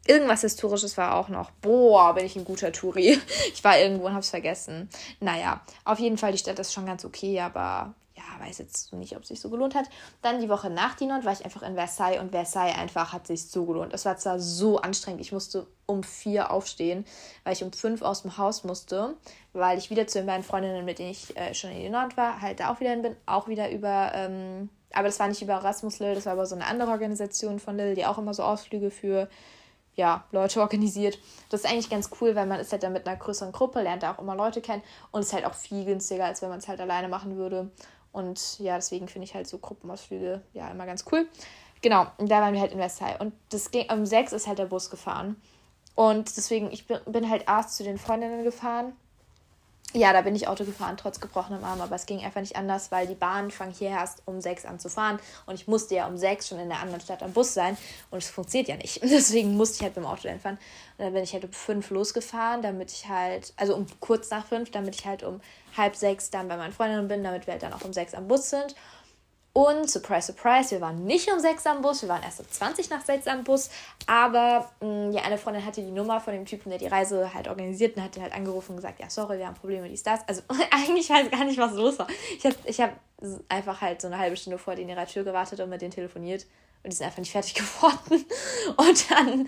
Irgendwas Historisches war auch noch. Boah, bin ich ein guter Touri. Ich war irgendwo und hab's vergessen. Naja, auf jeden Fall, die Stadt ist schon ganz okay, aber ja, weiß jetzt nicht, ob es sich so gelohnt hat. Dann die Woche nach Dinon war ich einfach in Versailles und Versailles einfach hat sich so gelohnt. Es war zwar so anstrengend, ich musste um vier aufstehen, weil ich um fünf aus dem Haus musste, weil ich wieder zu den beiden Freundinnen, mit denen ich äh, schon in Dinon war, halt da auch wieder hin bin, auch wieder über, ähm, aber das war nicht über Erasmus Lille, das war aber so eine andere Organisation von Lille, die auch immer so Ausflüge für ja, Leute organisiert. Das ist eigentlich ganz cool, weil man ist halt dann mit einer größeren Gruppe, lernt da auch immer Leute kennen und ist halt auch viel günstiger, als wenn man es halt alleine machen würde. Und ja, deswegen finde ich halt so Gruppenausflüge ja immer ganz cool. Genau, da waren wir halt in Versailles. Und das ging, um sechs ist halt der Bus gefahren. Und deswegen, ich bin halt erst zu den Freundinnen gefahren ja, da bin ich Auto gefahren, trotz gebrochenem Arm, aber es ging einfach nicht anders, weil die Bahn fang hier erst um sechs an zu fahren und ich musste ja um sechs schon in der anderen Stadt am Bus sein und es funktioniert ja nicht. Deswegen musste ich halt mit dem Auto fahren. Und dann bin ich halt um fünf losgefahren, damit ich halt, also um kurz nach fünf, damit ich halt um halb sechs dann bei meinen Freundinnen bin, damit wir halt dann auch um sechs am Bus sind. Und surprise, surprise, wir waren nicht um 6 am Bus, wir waren erst um 20 nach 6 am Bus. Aber mh, mm, ja, eine Freundin hatte die Nummer von dem Typen, der die Reise halt organisiert und hat die halt angerufen und gesagt, ja, sorry, wir haben Probleme, dies, das. Also eigentlich weiß gar nicht, was los war. Ich habe ich hab einfach halt so eine halbe Stunde vor denen ihrer Tür gewartet und mit denen telefoniert. Und die sind einfach nicht fertig geworden. Und dann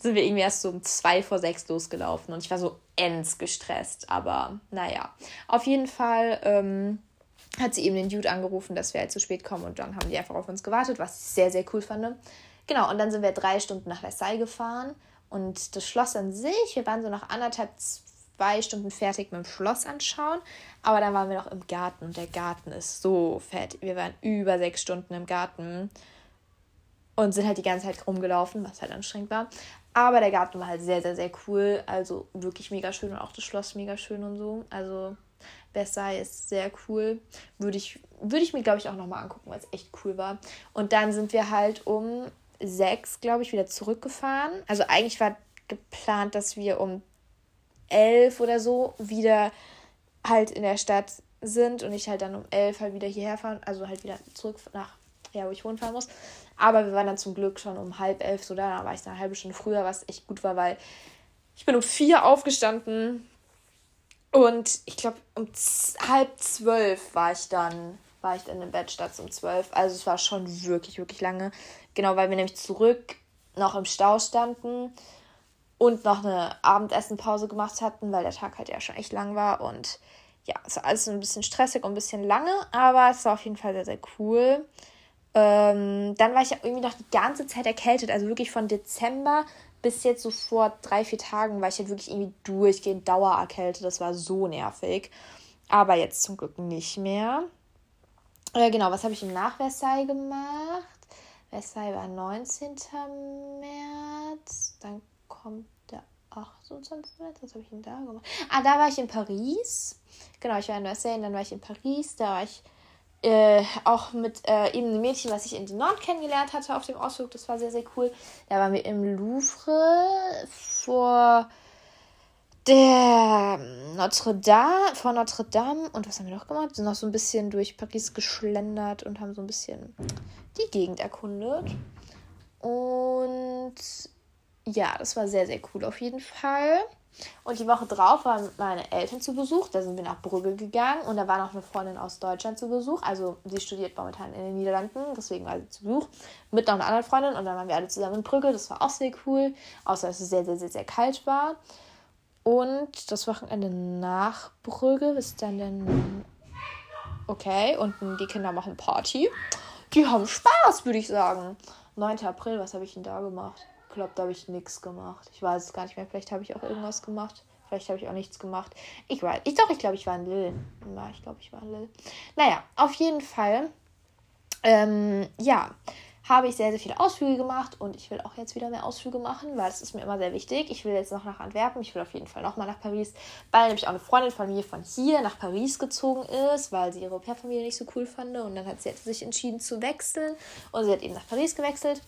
sind wir irgendwie erst so um zwei vor sechs losgelaufen. Und ich war so ends gestresst. Aber naja, auf jeden Fall. Ähm, hat sie eben den Dude angerufen, dass wir halt zu spät kommen und dann haben die einfach auf uns gewartet, was ich sehr, sehr cool fand. Genau, und dann sind wir drei Stunden nach Versailles gefahren und das Schloss an sich, wir waren so nach anderthalb, zwei Stunden fertig mit dem Schloss anschauen, aber dann waren wir noch im Garten und der Garten ist so fett. Wir waren über sechs Stunden im Garten und sind halt die ganze Zeit rumgelaufen, was halt anstrengend war. Aber der Garten war halt sehr, sehr, sehr cool. Also wirklich mega schön und auch das Schloss mega schön und so. Also Versailles ist sehr cool. Würde ich, würde ich mir, glaube ich, auch nochmal angucken, weil es echt cool war. Und dann sind wir halt um sechs, glaube ich, wieder zurückgefahren. Also eigentlich war geplant, dass wir um elf oder so wieder halt in der Stadt sind und ich halt dann um elf halt wieder hierher fahren, also halt wieder zurück nach, ja, wo ich wohnen fahren muss. Aber wir waren dann zum Glück schon um halb elf so da, da war ich dann eine halbe Stunde früher, was echt gut war, weil ich bin um vier aufgestanden, und ich glaube, um halb zwölf war ich dann, war ich dann im Bett statt um zwölf. Also es war schon wirklich, wirklich lange. Genau, weil wir nämlich zurück noch im Stau standen. und noch eine Abendessenpause gemacht hatten, weil der Tag halt ja schon echt lang war und ja, es war alles ein bisschen stressig und ein bisschen lange, aber es war auf jeden Fall sehr, sehr cool. Ähm, dann war ich ja irgendwie noch die ganze Zeit erkältet, also wirklich von Dezember bis jetzt so vor drei, vier Tagen war ich halt wirklich irgendwie durchgehend Dauererkältet. Das war so nervig. Aber jetzt zum Glück nicht mehr. Äh, genau, was habe ich Nach Versailles gemacht? Versailles war 19. März. Dann kommt der 28. März. Was habe ich denn da gemacht? Ah, da war ich in Paris. Genau, ich war in Versailles, dann war ich in Paris. Da war ich äh, auch mit äh, eben einem Mädchen, was ich in Nord kennengelernt hatte auf dem Ausflug. Das war sehr, sehr cool. Da waren wir im Louvre vor der Notre Dame, vor Notre Dame. Und was haben wir noch gemacht? Wir sind noch so ein bisschen durch Paris geschlendert und haben so ein bisschen die Gegend erkundet. Und ja, das war sehr, sehr cool auf jeden Fall. Und die Woche drauf waren meine Eltern zu Besuch. Da sind wir nach Brügge gegangen und da war noch eine Freundin aus Deutschland zu Besuch. Also sie studiert momentan in den Niederlanden, deswegen war sie zu Besuch. Mit noch einer anderen Freundin und dann waren wir alle zusammen in Brügge. Das war auch sehr cool. Außer dass es sehr, sehr, sehr, sehr kalt war. Und das Wochenende nach Brügge ist dann dann okay. Und die Kinder machen Party. Die haben Spaß, würde ich sagen. 9. April, was habe ich denn da gemacht? Glaube, da habe ich nichts gemacht. Ich weiß es gar nicht mehr. Vielleicht habe ich auch irgendwas gemacht. Vielleicht habe ich auch nichts gemacht. Ich weiß. Ich doch, ich glaube, ich war in Lille. Ja, ich glaube, ich war in Lille. Naja, auf jeden Fall. Ähm, ja, habe ich sehr, sehr viele Ausflüge gemacht und ich will auch jetzt wieder mehr Ausflüge machen, weil es ist mir immer sehr wichtig. Ich will jetzt noch nach Antwerpen, ich will auf jeden Fall nochmal nach Paris, weil nämlich auch eine Freundin von mir von hier nach Paris gezogen ist, weil sie ihre Au-pair-Familie nicht so cool fand und dann hat sie sich entschieden zu wechseln und sie hat eben nach Paris gewechselt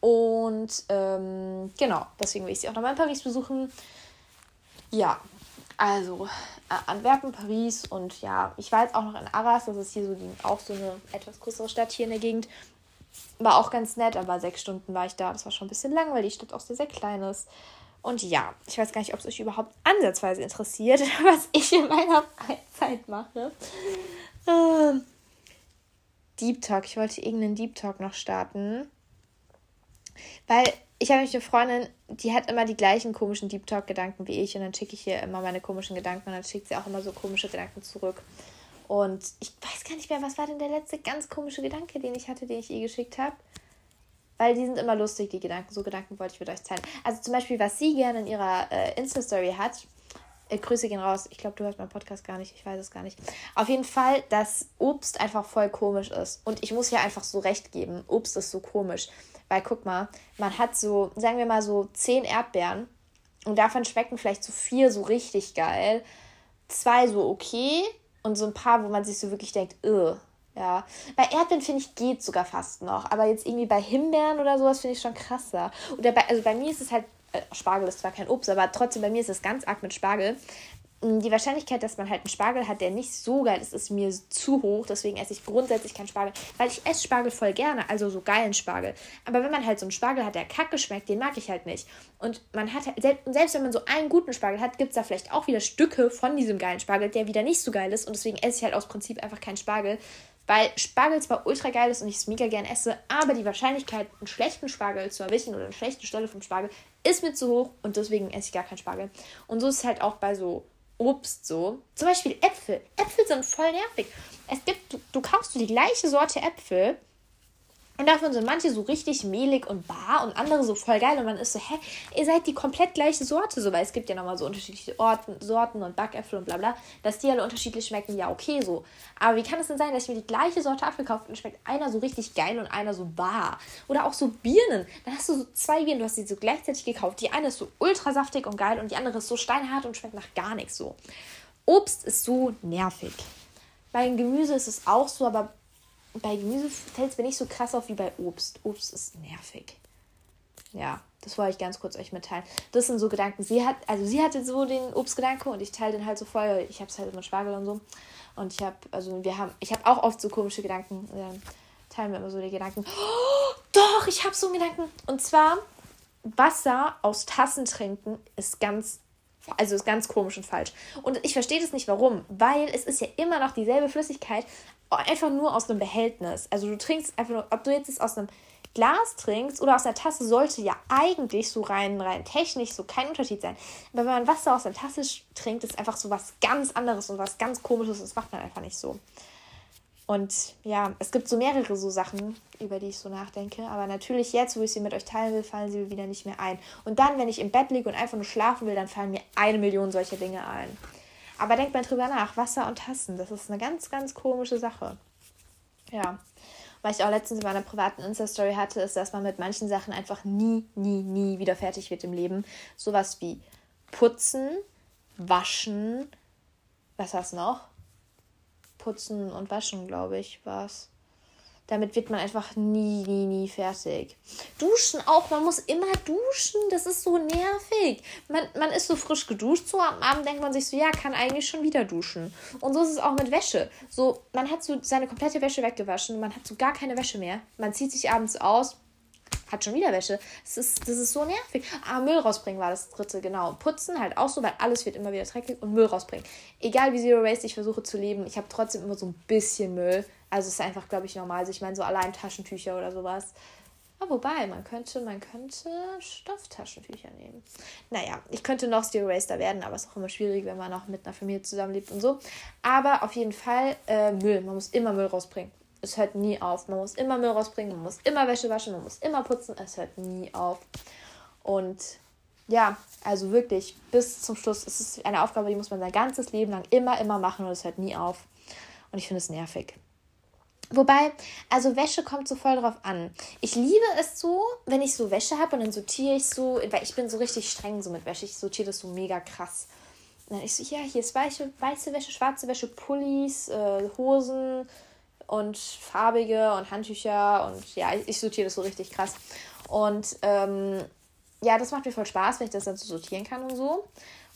und ähm, genau, deswegen will ich sie auch nochmal in Paris besuchen. Ja, also äh, Antwerpen, Paris und ja, ich war jetzt auch noch in Arras, das ist hier so die, auch so eine etwas größere Stadt hier in der Gegend. War auch ganz nett, aber sechs Stunden war ich da. Das war schon ein bisschen lang, weil die Stadt auch sehr, sehr klein ist. Und ja, ich weiß gar nicht, ob es euch überhaupt ansatzweise interessiert, was ich in meiner Freizeit mache. Ähm, Deep Talk. Ich wollte irgendeinen Deep Talk noch starten. Weil ich habe nämlich eine Freundin, die hat immer die gleichen komischen Deep Talk-Gedanken wie ich und dann schicke ich ihr immer meine komischen Gedanken und dann schickt sie auch immer so komische Gedanken zurück. Und ich weiß gar nicht mehr, was war denn der letzte ganz komische Gedanke, den ich hatte, den ich ihr geschickt habe. Weil die sind immer lustig, die Gedanken. So Gedanken wollte ich mit euch teilen. Also zum Beispiel, was sie gerne in ihrer äh, Insta-Story hat. Äh, Grüße gehen raus. Ich glaube, du hörst meinen Podcast gar nicht. Ich weiß es gar nicht. Auf jeden Fall, dass Obst einfach voll komisch ist. Und ich muss hier einfach so recht geben. Obst ist so komisch. Weil guck mal, man hat so, sagen wir mal so zehn Erdbeeren und davon schmecken vielleicht so vier so richtig geil, zwei so okay und so ein paar, wo man sich so wirklich denkt, Ugh. Ja, bei Erdbeeren finde ich geht sogar fast noch, aber jetzt irgendwie bei Himbeeren oder sowas finde ich schon krasser. Oder bei, also bei mir ist es halt, äh, Spargel ist zwar kein Obst, aber trotzdem bei mir ist es ganz arg mit Spargel, die Wahrscheinlichkeit, dass man halt einen Spargel hat, der nicht so geil ist, ist mir zu hoch. Deswegen esse ich grundsätzlich keinen Spargel, weil ich esse Spargel voll gerne, also so geilen Spargel. Aber wenn man halt so einen Spargel hat, der kacke schmeckt, den mag ich halt nicht. Und man hat halt, selbst wenn man so einen guten Spargel hat, gibt es da vielleicht auch wieder Stücke von diesem geilen Spargel, der wieder nicht so geil ist. Und deswegen esse ich halt aus Prinzip einfach keinen Spargel. Weil Spargel zwar ultra geil ist und ich es mega gern esse, aber die Wahrscheinlichkeit, einen schlechten Spargel zu erwischen oder eine schlechte Stelle vom Spargel, ist mir zu hoch und deswegen esse ich gar keinen Spargel. Und so ist es halt auch bei so Obst so. Zum Beispiel Äpfel. Äpfel sind voll nervig. Es gibt, du, du kaufst du die gleiche Sorte Äpfel und davon sind manche so richtig mehlig und bar und andere so voll geil. Und man ist so, hä, ihr seid die komplett gleiche Sorte. So, weil es gibt ja nochmal so unterschiedliche Orten, Sorten und Backäpfel und bla bla. Dass die alle unterschiedlich schmecken, ja, okay, so. Aber wie kann es denn sein, dass ich mir die gleiche Sorte Apfel kaufe und schmeckt einer so richtig geil und einer so bar? Oder auch so Birnen. Dann hast du so zwei Birnen, du hast sie so gleichzeitig gekauft. Die eine ist so ultra saftig und geil und die andere ist so steinhart und schmeckt nach gar nichts so. Obst ist so nervig. Bei Gemüse ist es auch so, aber bei Gemüse fällt es mir nicht so krass auf wie bei Obst. Obst ist nervig. Ja, das wollte ich ganz kurz euch mitteilen. Das sind so Gedanken. Sie hat, also sie hatte so den Obstgedanke und ich teile den halt so voll. Ich habe es halt mit Spargel und so. Und ich habe, also wir haben, ich habe auch oft so komische Gedanken. Äh, teilen wir immer so die Gedanken. Oh, doch, ich habe so einen Gedanken. Und zwar, Wasser aus Tassen trinken ist ganz Also ist ganz komisch und falsch. Und ich verstehe das nicht warum, weil es ist ja immer noch dieselbe Flüssigkeit, einfach nur aus einem Behältnis. Also du trinkst einfach nur, ob du jetzt aus einem Glas trinkst oder aus einer Tasse, sollte ja eigentlich so rein, rein technisch so kein Unterschied sein. Aber wenn man Wasser aus einer Tasse trinkt, ist einfach so was ganz anderes und was ganz komisches. Das macht man einfach nicht so. Und ja, es gibt so mehrere so Sachen, über die ich so nachdenke. Aber natürlich jetzt, wo ich sie mit euch teilen will, fallen sie mir wieder nicht mehr ein. Und dann, wenn ich im Bett liege und einfach nur schlafen will, dann fallen mir eine Million solcher Dinge ein. Aber denkt mal drüber nach. Wasser und Tassen, das ist eine ganz, ganz komische Sache. Ja. Was ich auch letztens in meiner privaten Insta-Story hatte, ist, dass man mit manchen Sachen einfach nie, nie, nie wieder fertig wird im Leben. Sowas wie putzen, waschen, was hast du noch? Putzen und Waschen, glaube ich, war es. Damit wird man einfach nie, nie, nie fertig. Duschen auch, man muss immer duschen, das ist so nervig. Man, man ist so frisch geduscht, so am Abend denkt man sich so, ja, kann eigentlich schon wieder duschen. Und so ist es auch mit Wäsche. So, man hat so seine komplette Wäsche weggewaschen, man hat so gar keine Wäsche mehr. Man zieht sich abends aus, hat schon wieder Wäsche. Das ist, das ist so nervig. Ah, Müll rausbringen war das dritte, genau. Putzen halt auch so, weil alles wird immer wieder dreckig und Müll rausbringen. Egal wie Zero Waste ich versuche zu leben, ich habe trotzdem immer so ein bisschen Müll. Also es ist einfach, glaube ich, normal. Also ich meine, so allein Taschentücher oder sowas. Aber wobei, man könnte, man könnte Stofftaschentücher nehmen. Naja, ich könnte noch Zero Waster werden, aber es ist auch immer schwierig, wenn man auch mit einer Familie zusammenlebt und so. Aber auf jeden Fall äh, Müll. Man muss immer Müll rausbringen es hört nie auf. Man muss immer Müll rausbringen, man muss immer Wäsche waschen, man muss immer putzen, es hört nie auf. Und ja, also wirklich, bis zum Schluss ist es eine Aufgabe, die muss man sein ganzes Leben lang immer, immer machen und es hört nie auf. Und ich finde es nervig. Wobei, also Wäsche kommt so voll drauf an. Ich liebe es so, wenn ich so Wäsche habe und dann sortiere ich so, weil ich bin so richtig streng so mit Wäsche. Ich sortiere das so mega krass. Und dann ich so, ja, hier ist weiße, weiße Wäsche, schwarze Wäsche, Pullis, äh, Hosen, und farbige und Handtücher und ja, ich sortiere das so richtig krass. Und ähm, ja, das macht mir voll Spaß, wenn ich das dann so sortieren kann und so.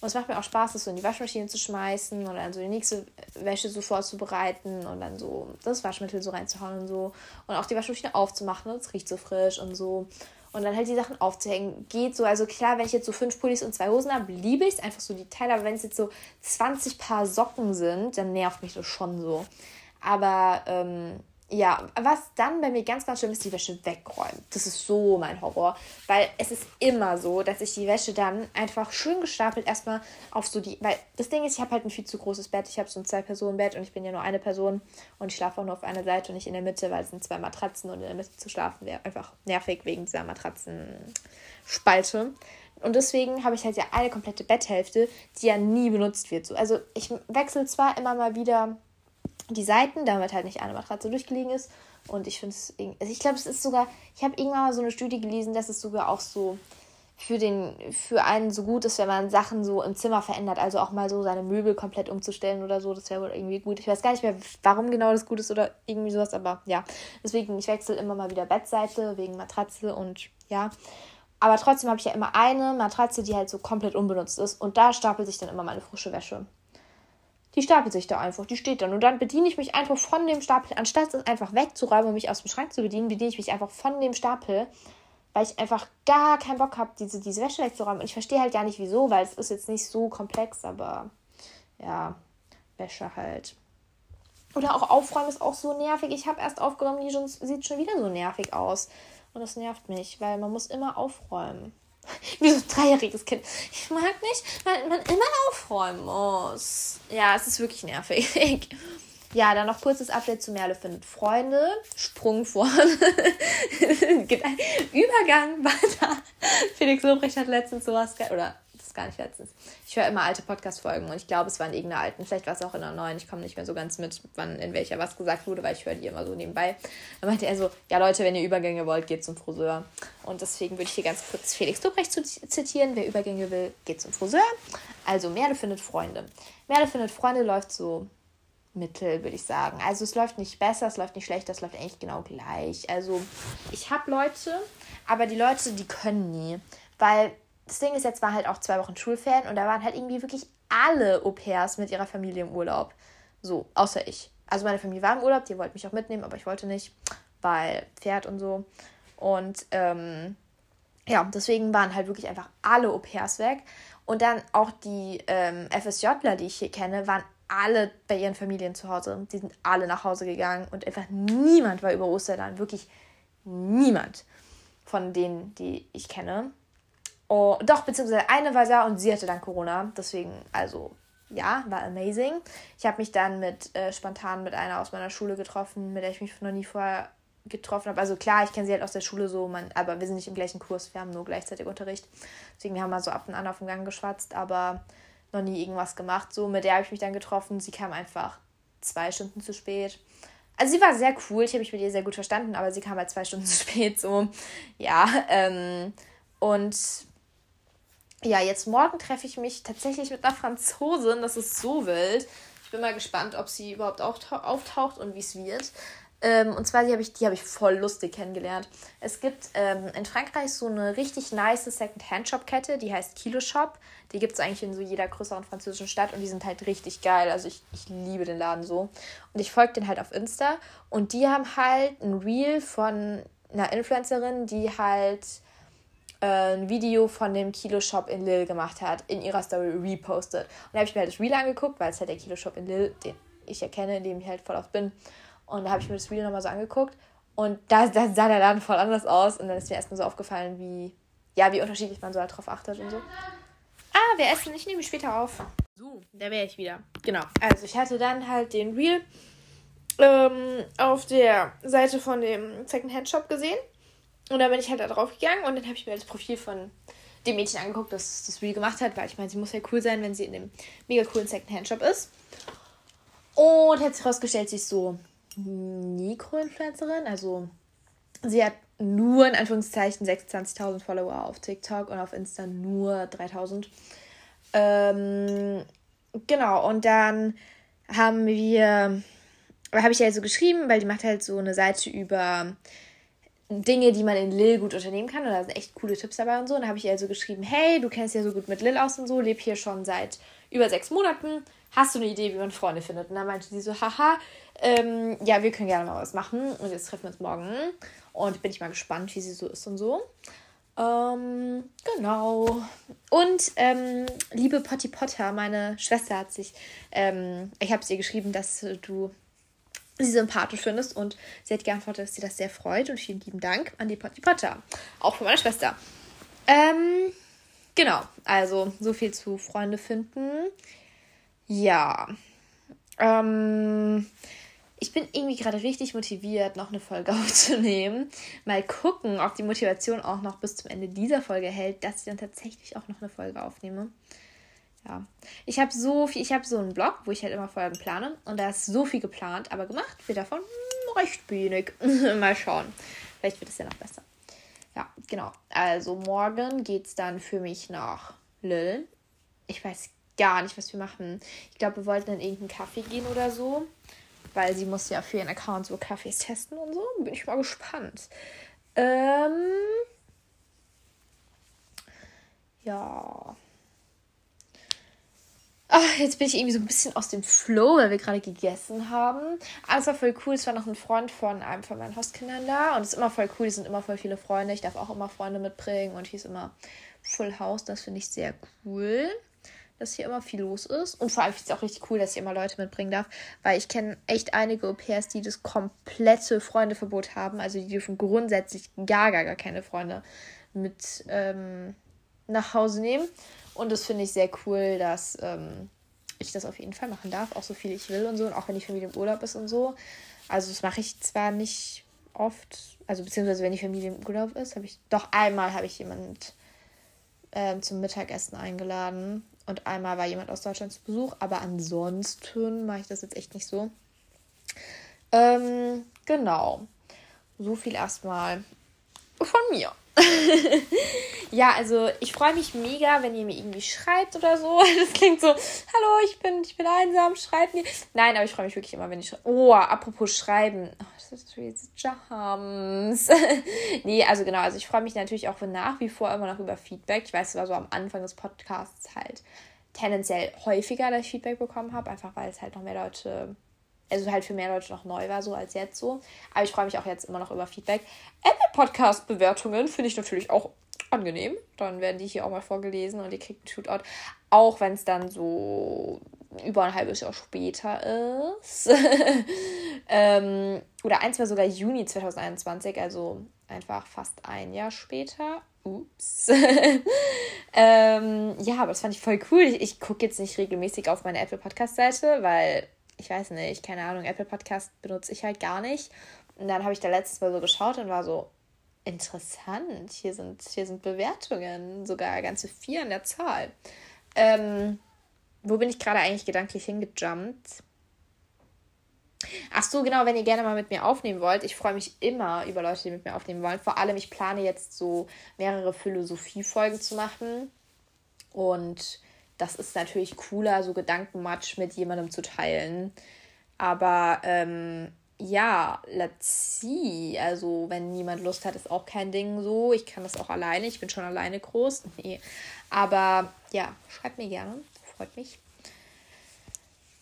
Und es macht mir auch Spaß, das so in die Waschmaschine zu schmeißen und dann so die nächste Wäsche so vorzubereiten und dann so das Waschmittel so reinzuhauen und so. Und auch die Waschmaschine aufzumachen und es riecht so frisch und so. Und dann halt die Sachen aufzuhängen. Geht so. Also klar, wenn ich jetzt so fünf Pullis und zwei Hosen habe, liebe ich es einfach so die Teile. Aber wenn es jetzt so 20 Paar Socken sind, dann nervt mich das schon so. Aber ähm, ja, was dann bei mir ganz, ganz schlimm ist, die Wäsche wegräumen. Das ist so mein Horror. Weil es ist immer so, dass ich die Wäsche dann einfach schön gestapelt erstmal auf so die. Weil das Ding ist, ich habe halt ein viel zu großes Bett. Ich habe so ein Zwei-Personen-Bett und ich bin ja nur eine Person und ich schlafe auch nur auf einer Seite und nicht in der Mitte, weil es sind zwei Matratzen und in der Mitte zu schlafen wäre einfach nervig wegen dieser Matratzenspalte. Und deswegen habe ich halt ja eine komplette Betthälfte, die ja nie benutzt wird. So, also ich wechsle zwar immer mal wieder die Seiten, damit halt nicht eine Matratze durchgelegen ist. Und ich finde es, also ich glaube, es ist sogar, ich habe irgendwann mal so eine Studie gelesen, dass es sogar auch so für den, für einen so gut ist, wenn man Sachen so im Zimmer verändert. Also auch mal so seine Möbel komplett umzustellen oder so. Das wäre wohl irgendwie gut. Ich weiß gar nicht mehr, warum genau das gut ist oder irgendwie sowas, aber ja. Deswegen, ich wechsle immer mal wieder Bettseite wegen Matratze und ja. Aber trotzdem habe ich ja immer eine Matratze, die halt so komplett unbenutzt ist. Und da stapelt sich dann immer meine frische Wäsche. Die stapelt sich da einfach, die steht dann. Und dann bediene ich mich einfach von dem Stapel, anstatt es einfach wegzuräumen und mich aus dem Schrank zu bedienen, bediene ich mich einfach von dem Stapel, weil ich einfach gar keinen Bock habe, diese, diese Wäsche wegzuräumen. Und ich verstehe halt gar nicht wieso, weil es ist jetzt nicht so komplex, aber ja, Wäsche halt. Oder auch aufräumen ist auch so nervig. Ich habe erst aufgeräumt, die schon, sieht schon wieder so nervig aus. Und das nervt mich, weil man muss immer aufräumen. Wie so ein dreijähriges Kind. Ich mag nicht, weil man immer aufräumen muss. Ja, es ist wirklich nervig. Ja, dann noch kurzes Update zu Merle findet Freunde. Sprung vor. Übergang weiter. Felix Lobrecht hat letztens sowas, oder es gar nicht letztens. Ich höre immer alte Podcast-Folgen und ich glaube, es waren irgendeine alten. Vielleicht war es auch in einer neuen. Ich komme nicht mehr so ganz mit, wann in welcher was gesagt wurde, weil ich höre die immer so nebenbei. Dann meinte er so: Ja, Leute, wenn ihr Übergänge wollt, geht zum Friseur. Und deswegen würde ich hier ganz kurz Felix Lobrecht zitieren: Wer Übergänge will, geht zum Friseur. Also, Merle findet Freunde. Merle findet Freunde läuft so Mittel, würde ich sagen. Also es läuft nicht besser, es läuft nicht schlechter, es läuft eigentlich genau gleich. Also ich habe Leute, aber die Leute, die können nie. Weil das Ding ist, jetzt war halt auch zwei Wochen Schulferien und da waren halt irgendwie wirklich alle Au-pairs mit ihrer Familie im Urlaub. So, außer ich. Also meine Familie war im Urlaub, die wollte mich auch mitnehmen, aber ich wollte nicht, weil Pferd und so. Und ähm, ja, deswegen waren halt wirklich einfach alle Au-pairs weg. Und dann auch die ähm, FSJler, die ich hier kenne, waren alle bei ihren Familien zu Hause. Die sind alle nach Hause gegangen und einfach niemand war über Ostern. Wirklich niemand von denen, die ich kenne. Oh, doch, beziehungsweise eine war da und sie hatte dann Corona. Deswegen, also ja, war amazing. Ich habe mich dann mit äh, spontan mit einer aus meiner Schule getroffen, mit der ich mich noch nie vorher getroffen habe. Also klar, ich kenne sie halt aus der Schule so, man, aber wir sind nicht im gleichen Kurs, wir haben nur gleichzeitig Unterricht. Deswegen wir haben wir so ab und an auf dem Gang geschwatzt, aber noch nie irgendwas gemacht. So, mit der habe ich mich dann getroffen. Sie kam einfach zwei Stunden zu spät. Also sie war sehr cool, ich habe mich mit ihr sehr gut verstanden, aber sie kam halt zwei Stunden zu spät. So, ja, ähm, und ja, jetzt morgen treffe ich mich tatsächlich mit einer Franzosin. Das ist so wild. Ich bin mal gespannt, ob sie überhaupt auftaucht und wie es wird. Ähm, und zwar, die habe ich, hab ich voll lustig kennengelernt. Es gibt ähm, in Frankreich so eine richtig nice Second-Hand-Shop-Kette, die heißt Kilo Shop. Die gibt es eigentlich in so jeder größeren französischen Stadt und die sind halt richtig geil. Also ich, ich liebe den Laden so. Und ich folge den halt auf Insta. Und die haben halt ein Reel von einer Influencerin, die halt ein Video von dem Kilo Shop in Lille gemacht hat, in ihrer Story repostet. Und da habe ich mir halt das Reel angeguckt, weil es halt der Kilo Shop in Lille, den ich erkenne, in dem ich halt voll oft bin. Und da habe ich mir das Video nochmal so angeguckt. Und da, da sah der Laden voll anders aus. Und dann ist mir erstmal so aufgefallen, wie, ja, wie unterschiedlich man so halt drauf achtet und so. Ah, wir essen. Ich nehme mich später auf. So, da wäre ich wieder. Genau. Also ich hatte dann halt den Reel ähm, auf der Seite von dem Secondhand Shop gesehen. Und dann bin ich halt da drauf gegangen und dann habe ich mir das Profil von dem Mädchen angeguckt, das das Reel gemacht hat, weil ich meine, sie muss ja cool sein, wenn sie in dem mega coolen Secondhand Shop ist. Und hat sich herausgestellt, sie ist so Mikroinfluencerin. Also sie hat nur in Anführungszeichen 26.000 Follower auf TikTok und auf Insta nur 3.000. Ähm, genau, und dann haben wir, habe ich ja so geschrieben, weil die macht halt so eine Seite über Dinge, die man in Lil gut unternehmen kann. Und da sind echt coole Tipps dabei und so. Und da habe ich ihr also geschrieben, hey, du kennst ja so gut mit Lil aus und so, leb hier schon seit über sechs Monaten. Hast du eine Idee, wie man Freunde findet? Und dann meinte sie so, haha, ähm, ja, wir können gerne mal was machen. Und jetzt treffen wir uns morgen. Und bin ich mal gespannt, wie sie so ist und so. Ähm, genau. Und ähm, liebe Potty Potter, meine Schwester hat sich, ähm, ich habe es ihr geschrieben, dass du sie sympathisch findest und sie hat geantwortet, dass sie das sehr freut und vielen lieben Dank an die Potty Potter. Auch von meiner Schwester. Ähm, genau, also so viel zu Freunde finden. Ja. Ähm, ich bin irgendwie gerade richtig motiviert, noch eine Folge aufzunehmen. Mal gucken, ob die Motivation auch noch bis zum Ende dieser Folge hält, dass ich dann tatsächlich auch noch eine Folge aufnehme. Ja. Ich habe so viel, ich habe so einen Blog, wo ich halt immer Folgen plane. Und da ist so viel geplant, aber gemacht wird davon recht wenig. Mal schauen. Vielleicht wird es ja noch besser. Ja, genau. Also morgen geht es dann für mich nach Lille. Ich weiß gar nicht, was wir machen. Ich glaube, wir wollten in irgendeinen Kaffee gehen oder so. Weil sie muss ja für ihren Account so Kaffees testen und so. Bin ich mal gespannt. Ähm. Ja. Ach, jetzt bin ich irgendwie so ein bisschen aus dem Flow, weil wir gerade gegessen haben. Alles war voll cool. Es war noch ein Freund von einem von meinen Hostkindern da. Und es ist immer voll cool. Es sind immer voll viele Freunde. Ich darf auch immer Freunde mitbringen. Und hier ist immer Full House. Das finde ich sehr cool dass hier immer viel los ist. Und vor allem finde ich es auch richtig cool, dass ich immer Leute mitbringen darf, weil ich kenne echt einige Au-pairs, die das komplette Freundeverbot haben. Also die dürfen grundsätzlich gar, gar, gar keine Freunde mit ähm, nach Hause nehmen. Und das finde ich sehr cool, dass ähm, ich das auf jeden Fall machen darf, auch so viel ich will und so. Und auch wenn die Familie im Urlaub ist und so. Also das mache ich zwar nicht oft, also beziehungsweise wenn die Familie im Urlaub ist, habe ich doch einmal habe ich jemanden ähm, zum Mittagessen eingeladen. Und einmal war jemand aus Deutschland zu Besuch, aber ansonsten mache ich das jetzt echt nicht so. Ähm, genau. So viel erstmal von mir. ja, also ich freue mich mega, wenn ihr mir irgendwie schreibt oder so. Das klingt so, hallo, ich bin, ich bin einsam, schreibt mir. Nein, aber ich freue mich wirklich immer, wenn ich. Oh, apropos schreiben. Oh, das ist jetzt Jams. nee, also genau, also ich freue mich natürlich auch nach wie vor immer noch über Feedback. Ich weiß, es war so am Anfang des Podcasts halt tendenziell häufiger, dass ich Feedback bekommen habe, einfach weil es halt noch mehr Leute also halt für mehr Leute noch neu war, so als jetzt so. Aber ich freue mich auch jetzt immer noch über Feedback. Apple Podcast Bewertungen finde ich natürlich auch angenehm. Dann werden die hier auch mal vorgelesen und ihr kriegt ein Shootout. Auch wenn es dann so über ein halbes Jahr später ist. ähm, oder eins war sogar Juni 2021, also einfach fast ein Jahr später. Ups. ähm, ja, aber das fand ich voll cool. Ich, ich gucke jetzt nicht regelmäßig auf meine Apple Podcast-Seite, weil ich weiß nicht, keine Ahnung, Apple Podcast benutze ich halt gar nicht. Und dann habe ich da letztes Mal so geschaut und war so, interessant, hier sind, hier sind Bewertungen, sogar ganze vier an der Zahl. Ähm, wo bin ich gerade eigentlich gedanklich hingejumpt? Ach so, genau, wenn ihr gerne mal mit mir aufnehmen wollt. Ich freue mich immer über Leute, die mit mir aufnehmen wollen. Vor allem, ich plane jetzt so mehrere Philosophie-Folgen zu machen. Und das ist natürlich cooler, so Gedankenmatsch mit jemandem zu teilen. Aber ähm, ja, let's see. Also, wenn niemand Lust hat, ist auch kein Ding so. Ich kann das auch alleine. Ich bin schon alleine groß. Nee. Aber ja, schreibt mir gerne. Freut mich.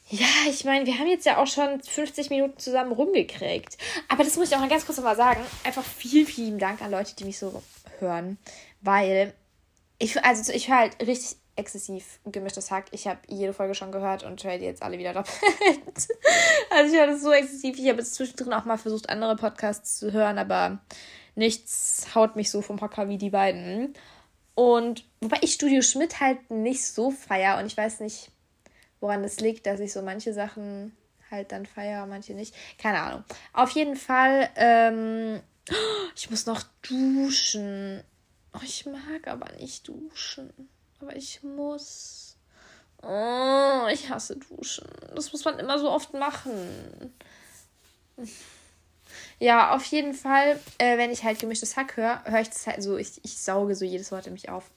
Ja, ich meine, wir haben jetzt ja auch schon 50 Minuten zusammen rumgekriegt. Aber das muss ich auch mal ganz kurz nochmal sagen. Einfach vielen, vielen Dank an Leute, die mich so hören. Weil ich, also ich höre halt richtig exzessiv gemischtes Hack. Ich habe jede Folge schon gehört und höre die jetzt alle wieder doppelt. also ich höre das so exzessiv. Ich habe jetzt zwischendrin auch mal versucht, andere Podcasts zu hören, aber nichts haut mich so vom Hocker wie die beiden. Und wobei ich Studio Schmidt halt nicht so feier und ich weiß nicht, woran es liegt, dass ich so manche Sachen halt dann feiere, manche nicht. Keine Ahnung. Auf jeden Fall, ähm, ich muss noch duschen. Oh, ich mag aber nicht duschen. Aber ich muss. Oh, ich hasse duschen. Das muss man immer so oft machen. Ja, auf jeden Fall, äh, wenn ich halt gemischtes Hack höre, höre ich das halt so, ich, ich sauge so jedes Wort in mich auf.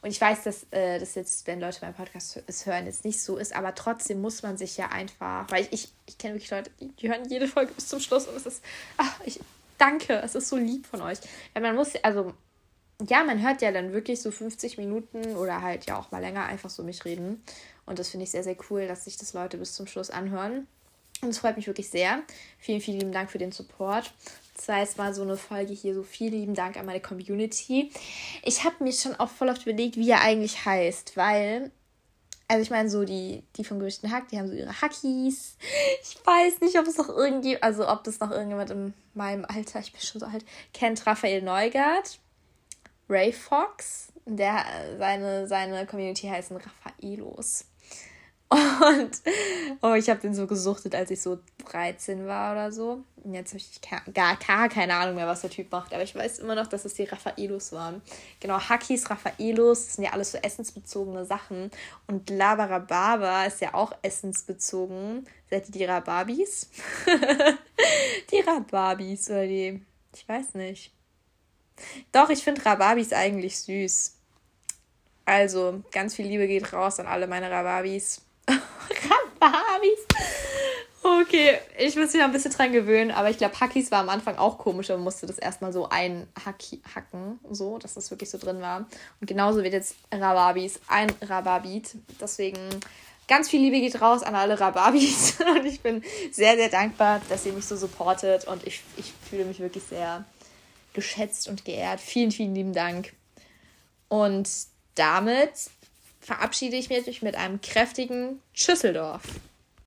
Und ich weiß, dass äh, das jetzt, wenn Leute meinen Podcast hören, jetzt nicht so ist, aber trotzdem muss man sich ja einfach, weil ich, ich, ich kenne wirklich Leute, die hören jede Folge bis zum Schluss und es ist, ach, ich danke, es ist so lieb von euch. Ja, man muss, also ja, man hört ja dann wirklich so 50 Minuten oder halt ja auch mal länger einfach so mich reden. Und das finde ich sehr, sehr cool, dass sich das Leute bis zum Schluss anhören. Und es freut mich wirklich sehr. Vielen, vielen lieben Dank für den Support. Das war jetzt mal so eine Folge hier. So vielen lieben Dank an meine Community. Ich habe mir schon auch voll oft überlegt, wie er eigentlich heißt, weil also ich meine, so die, die vom gewischten Hack, die haben so ihre Hackies. Ich weiß nicht, ob es noch irgendwie, also ob das noch irgendjemand in meinem Alter, ich bin schon so alt, kennt Raphael Neugard. Ray Fox. Der, seine, seine Community heißen Raffaelos. Und oh, ich habe den so gesuchtet, als ich so 13 war oder so. Und jetzt habe ich gar, gar keine Ahnung mehr, was der Typ macht. Aber ich weiß immer noch, dass es die Raffaelos waren. Genau, Hakis, Raffaelos, das sind ja alles so essensbezogene Sachen. Und Labarababa ist ja auch essensbezogen. Seid ihr die Rababis? die Rababis oder die. Ich weiß nicht. Doch, ich finde Rababis eigentlich süß. Also, ganz viel Liebe geht raus an alle meine Rababis. Rababis! Okay, ich muss mich noch ein bisschen dran gewöhnen, aber ich glaube, Hackis war am Anfang auch komisch und musste das erstmal so einhacken, so, dass das wirklich so drin war. Und genauso wird jetzt Rababis ein Rababit. Deswegen ganz viel Liebe geht raus an alle Rababis und ich bin sehr, sehr dankbar, dass ihr mich so supportet und ich, ich fühle mich wirklich sehr geschätzt und geehrt. Vielen, vielen lieben Dank. Und damit verabschiede ich mich mit einem kräftigen Schüsseldorf.